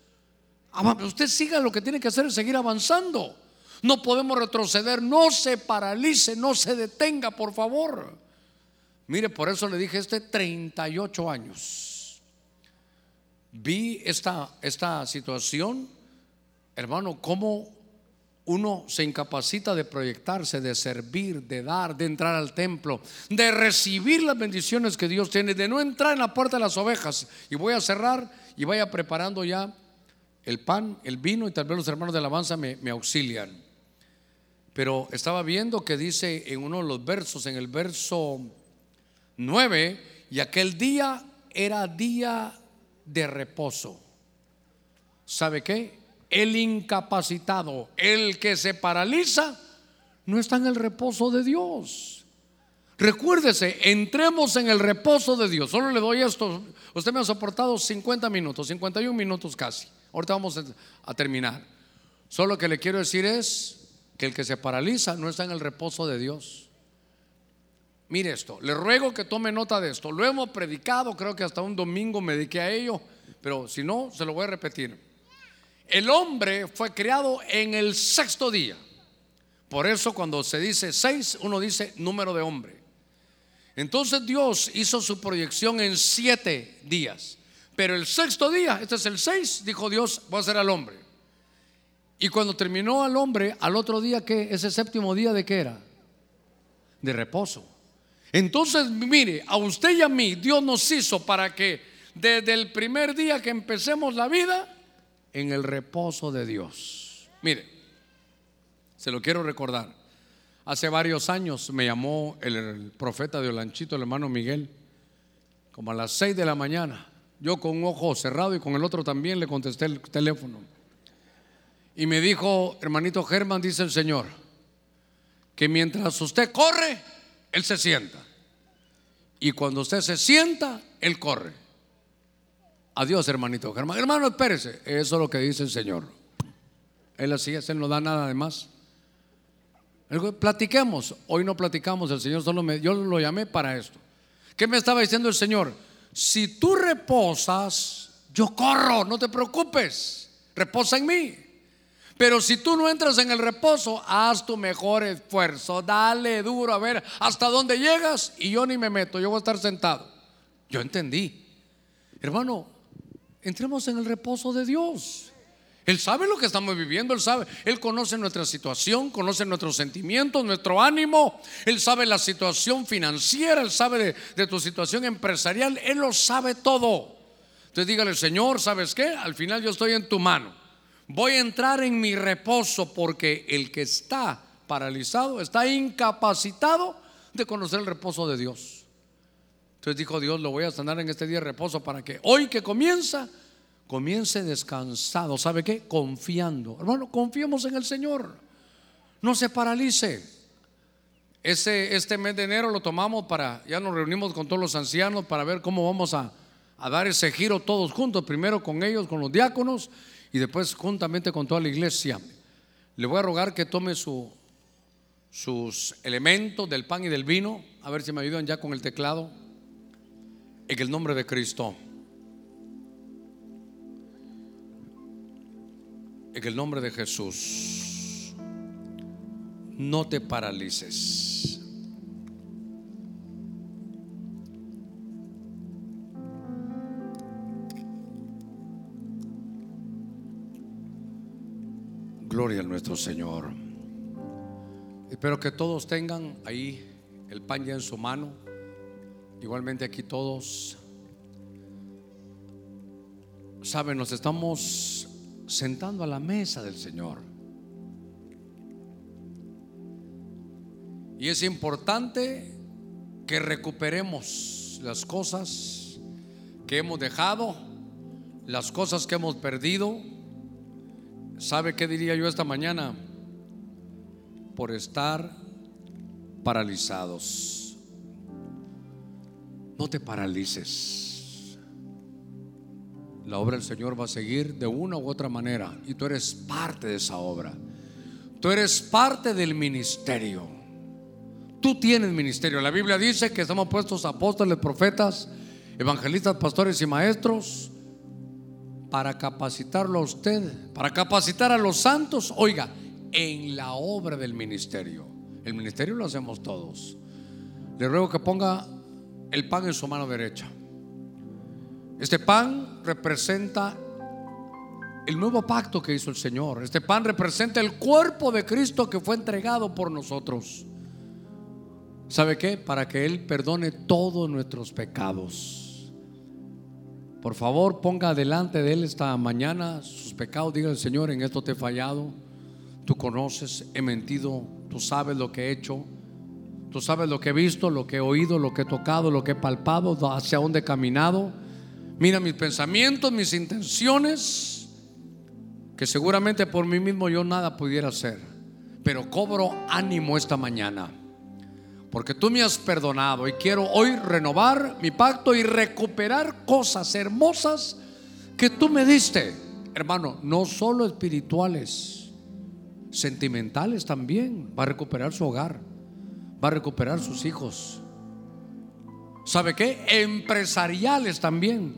Usted siga lo que tiene que hacer es seguir avanzando. No podemos retroceder. No se paralice, no se detenga, por favor. Mire, por eso le dije este 38 años. Vi esta, esta situación, hermano, cómo uno se incapacita de proyectarse, de servir, de dar, de entrar al templo, de recibir las bendiciones que Dios tiene, de no entrar en la puerta de las ovejas. Y voy a cerrar y vaya preparando ya el pan, el vino y tal vez los hermanos de alabanza me, me auxilian. Pero estaba viendo que dice en uno de los versos, en el verso 9, y aquel día era día de reposo. ¿Sabe qué? El incapacitado, el que se paraliza, no está en el reposo de Dios. Recuérdese, entremos en el reposo de Dios. Solo le doy esto. Usted me ha soportado 50 minutos, 51 minutos casi. Ahorita vamos a terminar. Solo que le quiero decir es que el que se paraliza no está en el reposo de Dios. Mire esto, le ruego que tome nota de esto. Lo hemos predicado, creo que hasta un domingo me dediqué a ello, pero si no, se lo voy a repetir. El hombre fue creado en el sexto día. Por eso cuando se dice seis, uno dice número de hombre. Entonces Dios hizo su proyección en siete días. Pero el sexto día, este es el seis, dijo Dios, voy a hacer al hombre. Y cuando terminó al hombre, al otro día, que ese séptimo día de qué era? De reposo. Entonces, mire, a usted y a mí Dios nos hizo para que desde el primer día que empecemos la vida, en el reposo de Dios. Mire, se lo quiero recordar. Hace varios años me llamó el, profeta de Olanchito, el hermano Miguel, como a las seis de la mañana. Yo con un ojo cerrado y con el otro también le contesté el teléfono. Y me dijo, hermanito Germán, dice el Señor, que mientras usted corre, él se sienta. Y cuando usted se sienta, Él corre. Adiós, hermanito. Hermano, espérese. Eso es lo que dice el Señor. Él así es, Él no da nada de más. Platiquemos. Hoy no platicamos. El Señor solo me. Yo lo llamé para esto. ¿Qué me estaba diciendo el Señor? Si tú reposas, yo corro. No te preocupes. Reposa en mí. Pero si tú no entras en el reposo, haz tu mejor esfuerzo, dale duro a ver hasta dónde llegas y yo ni me meto, yo voy a estar sentado. Yo entendí. Hermano, entremos en el reposo de Dios. Él sabe lo que estamos viviendo, Él sabe, Él conoce nuestra situación, conoce nuestros sentimientos, nuestro ánimo, Él sabe la situación financiera, Él sabe de, tu situación empresarial, Él lo sabe todo. Entonces dígale, Señor, ¿sabes qué? Al final yo estoy en tu mano voy a entrar en mi reposo porque el que está paralizado está incapacitado de conocer el reposo de Dios. Entonces dijo Dios, lo voy a sanar en este día de reposo para que hoy que comienza, comience descansado. ¿Sabe qué? Confiando. Hermano, confiemos en el Señor. No se paralice. Este mes de enero lo tomamos para, ya nos reunimos con todos los ancianos para ver cómo vamos a, dar ese giro todos juntos, primero con ellos, con los diáconos y después juntamente con toda la iglesia. Le voy a rogar que tome su, sus elementos del pan y del vino, a ver si me ayudan ya con el teclado, en el nombre de Cristo. En el nombre de Jesús, no te paralices. Gloria a nuestro Señor. Espero que todos tengan ahí el pan ya en su mano. Igualmente aquí todos saben, nos estamos sentando a la mesa del Señor. Y es importante que recuperemos las cosas que hemos dejado, las cosas que hemos perdido. ¿Sabe qué diría yo esta mañana? Por estar paralizados. No te paralices. La obra del Señor va a seguir de una u otra manera y tú eres parte de esa obra. Tú eres parte del ministerio. Tú tienes ministerio. La Biblia dice que estamos puestos apóstoles, profetas, evangelistas, pastores y maestros para capacitarlo a usted, para capacitar a los santos, oiga, en la obra del ministerio. El ministerio lo hacemos todos. Le ruego que ponga el pan en su mano derecha. Este pan representa el nuevo pacto que hizo el Señor. Este pan representa el cuerpo de Cristo que fue entregado por nosotros. ¿Sabe qué? Para que Él perdone todos nuestros pecados. Por favor, ponga delante de Él esta mañana sus pecados. Diga al Señor, en esto te he fallado. Tú conoces, he mentido. Tú sabes lo que he hecho. Tú sabes lo que he visto, lo que he oído, lo que he tocado, lo que he palpado, hacia dónde he caminado. Mira mis pensamientos, mis intenciones, que seguramente por mí mismo yo nada pudiera hacer. Pero cobro ánimo esta mañana porque tú me has perdonado y quiero hoy renovar mi pacto y recuperar cosas hermosas que tú me diste, hermano, no solo espirituales, sentimentales también. Va a recuperar su hogar, va a recuperar sus hijos. ¿Sabe qué? Empresariales también.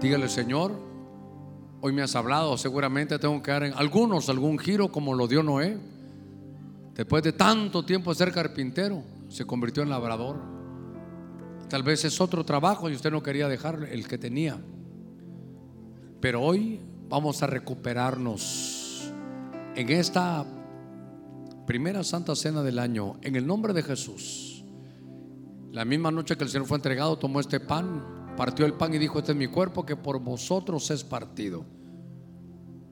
Dígale, Señor, hoy me has hablado, seguramente tengo que dar en algunos algún giro como lo dio Noé Después de tanto tiempo de ser carpintero, se convirtió en labrador. Tal vez es otro trabajo y usted no quería dejar el que tenía. Pero hoy vamos a recuperarnos en esta primera Santa Cena del año, en el nombre de Jesús. La misma noche que el Señor fue entregado, tomó este pan, partió el pan y dijo, este es mi cuerpo que por vosotros es partido.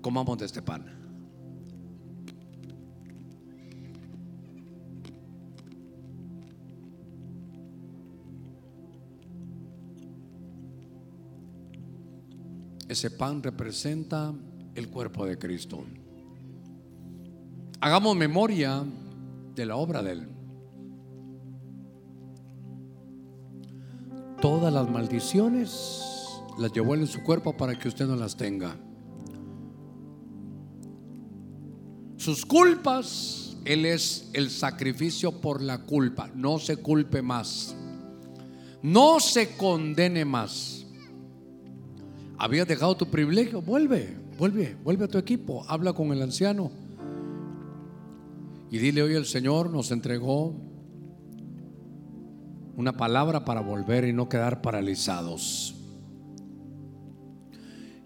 Comamos de este pan. Ese pan representa el cuerpo de Cristo. Hagamos memoria de la obra de Él. Todas las maldiciones las llevó Él en su cuerpo para que usted no las tenga. Sus culpas, Él es el sacrificio por la culpa. No se culpe más. No se condene más habías dejado tu privilegio, vuelve, vuelve, vuelve a tu equipo, habla con el anciano. Y dile hoy el Señor nos entregó una palabra para volver y no quedar paralizados.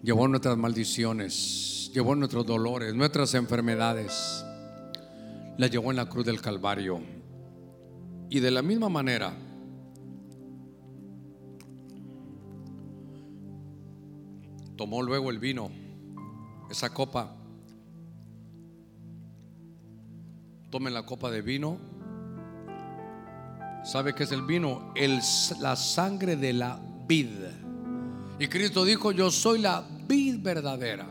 Llevó nuestras maldiciones, llevó nuestros dolores, nuestras enfermedades. Las llevó en la cruz del Calvario. Y de la misma manera, Tomó luego el vino, esa copa. Tome la copa de vino. ¿Sabe qué es el vino? El, la sangre de la vid. Y Cristo dijo, yo soy la vid verdadera.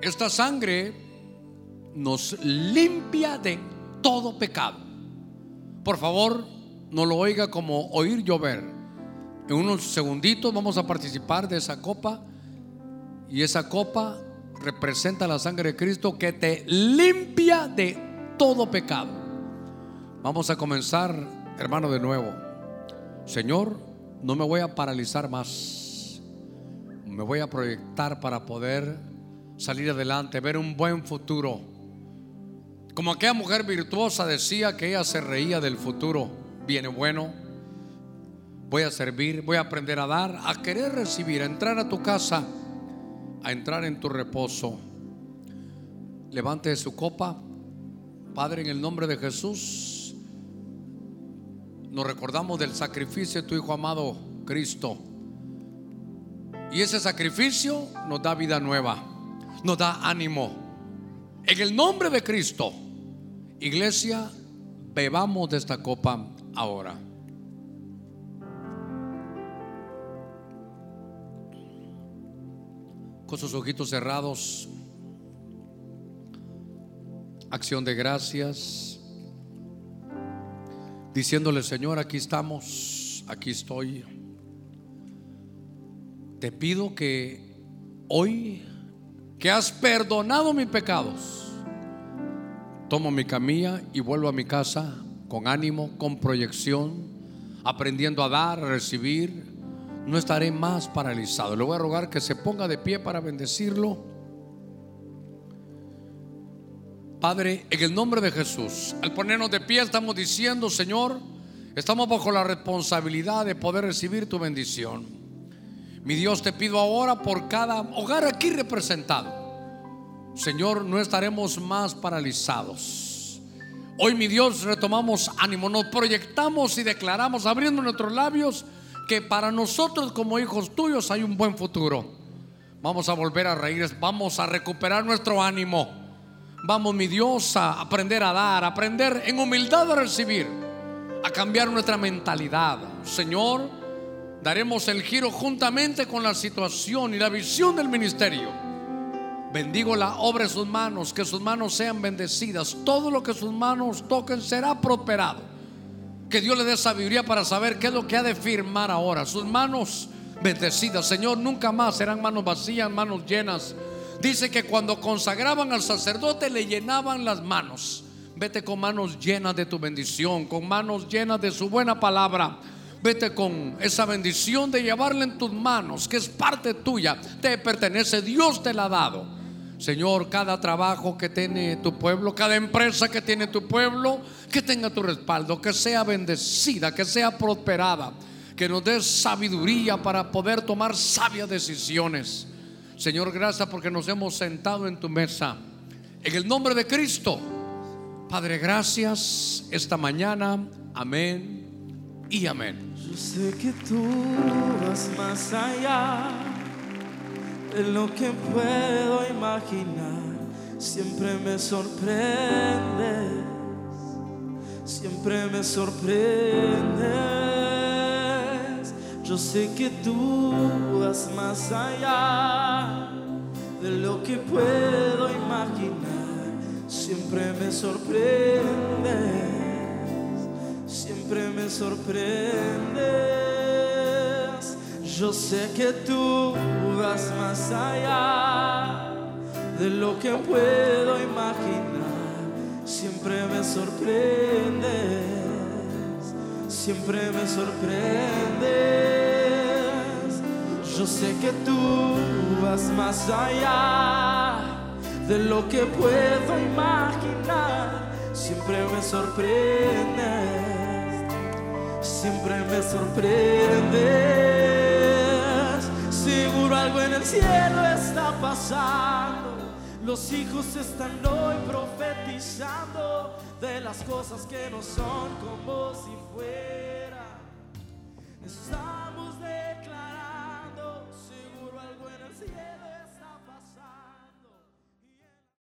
Esta sangre nos limpia de todo pecado. Por favor, no lo oiga como oír llover. En unos segunditos vamos a participar de esa copa y esa copa representa la sangre de Cristo que te limpia de todo pecado. Vamos a comenzar, hermano, de nuevo. Señor, no me voy a paralizar más. Me voy a proyectar para poder salir adelante, ver un buen futuro. Como aquella mujer virtuosa decía que ella se reía del futuro. Viene bueno voy a servir, voy a aprender a dar, a querer recibir, a entrar a tu casa, a entrar en tu reposo. levante su copa. Padre, en el nombre de Jesús, nos recordamos del sacrificio de tu Hijo amado Cristo. Y ese sacrificio nos da vida nueva, nos da ánimo. En el nombre de Cristo, iglesia, bebamos de esta copa ahora. Con sus ojitos cerrados, acción de gracias, diciéndole, Señor, aquí estamos, aquí estoy. Te pido que hoy, que has perdonado mis pecados, tomo mi camilla y vuelvo a mi casa con ánimo, con proyección, aprendiendo a dar, a recibir. No estaré más paralizado. Le voy a rogar que se ponga de pie para bendecirlo. Padre, en el nombre de Jesús, al ponernos de pie estamos diciendo, Señor, estamos bajo la responsabilidad de poder recibir tu bendición. Mi Dios, te pido ahora por cada hogar aquí representado. Señor, no estaremos más paralizados. Hoy, mi Dios, retomamos ánimo, nos proyectamos y declaramos, abriendo nuestros labios, que para nosotros como hijos tuyos hay un buen futuro. Vamos a volver a reír, vamos a recuperar nuestro ánimo. Vamos, mi Dios, a aprender a dar, a aprender en humildad a recibir, a cambiar nuestra mentalidad. Señor, daremos el giro juntamente con la situación y la visión del ministerio. Bendigo la obra de sus manos, que sus manos sean bendecidas. Todo lo que sus manos toquen será prosperado. Que Dios le dé sabiduría para saber qué es lo que ha de firmar ahora. Sus manos bendecidas, Señor, nunca más serán manos vacías, manos llenas Dice que cuando consagraban al sacerdote le llenaban las manos. Vete con manos llenas de tu bendición, con manos llenas de su buena palabra. Vete con esa bendición de llevarla en tus manos, que es parte tuya, te pertenece, Dios te la ha dado. Señor, cada trabajo que tiene tu pueblo, cada empresa que tiene tu pueblo, que tenga tu respaldo, que sea bendecida, que sea prosperada, que nos dé sabiduría para poder tomar sabias decisiones. Señor, gracias porque nos hemos sentado en tu mesa. En el nombre de Cristo. Padre, gracias esta mañana. Amén y amén. Yo sé que tú vas más allá de lo que puedo imaginar. Siempre me sorprendes, siempre me sorprendes. Yo sé que tú vas más allá de lo que puedo imaginar. Siempre me sorprendes, siempre me sorprendes. Yo sé que tú vas más allá de lo que puedo imaginar. Siempre me sorprendes siempre me sorprendes. Yo sé que tú vas más allá de lo que puedo imaginar. Siempre me sorprendes, siempre me sorprendes. Seguro algo en el cielo está pasando. Los hijos están hoy profetizando de las cosas que no son como si fuera. Estamos declarando.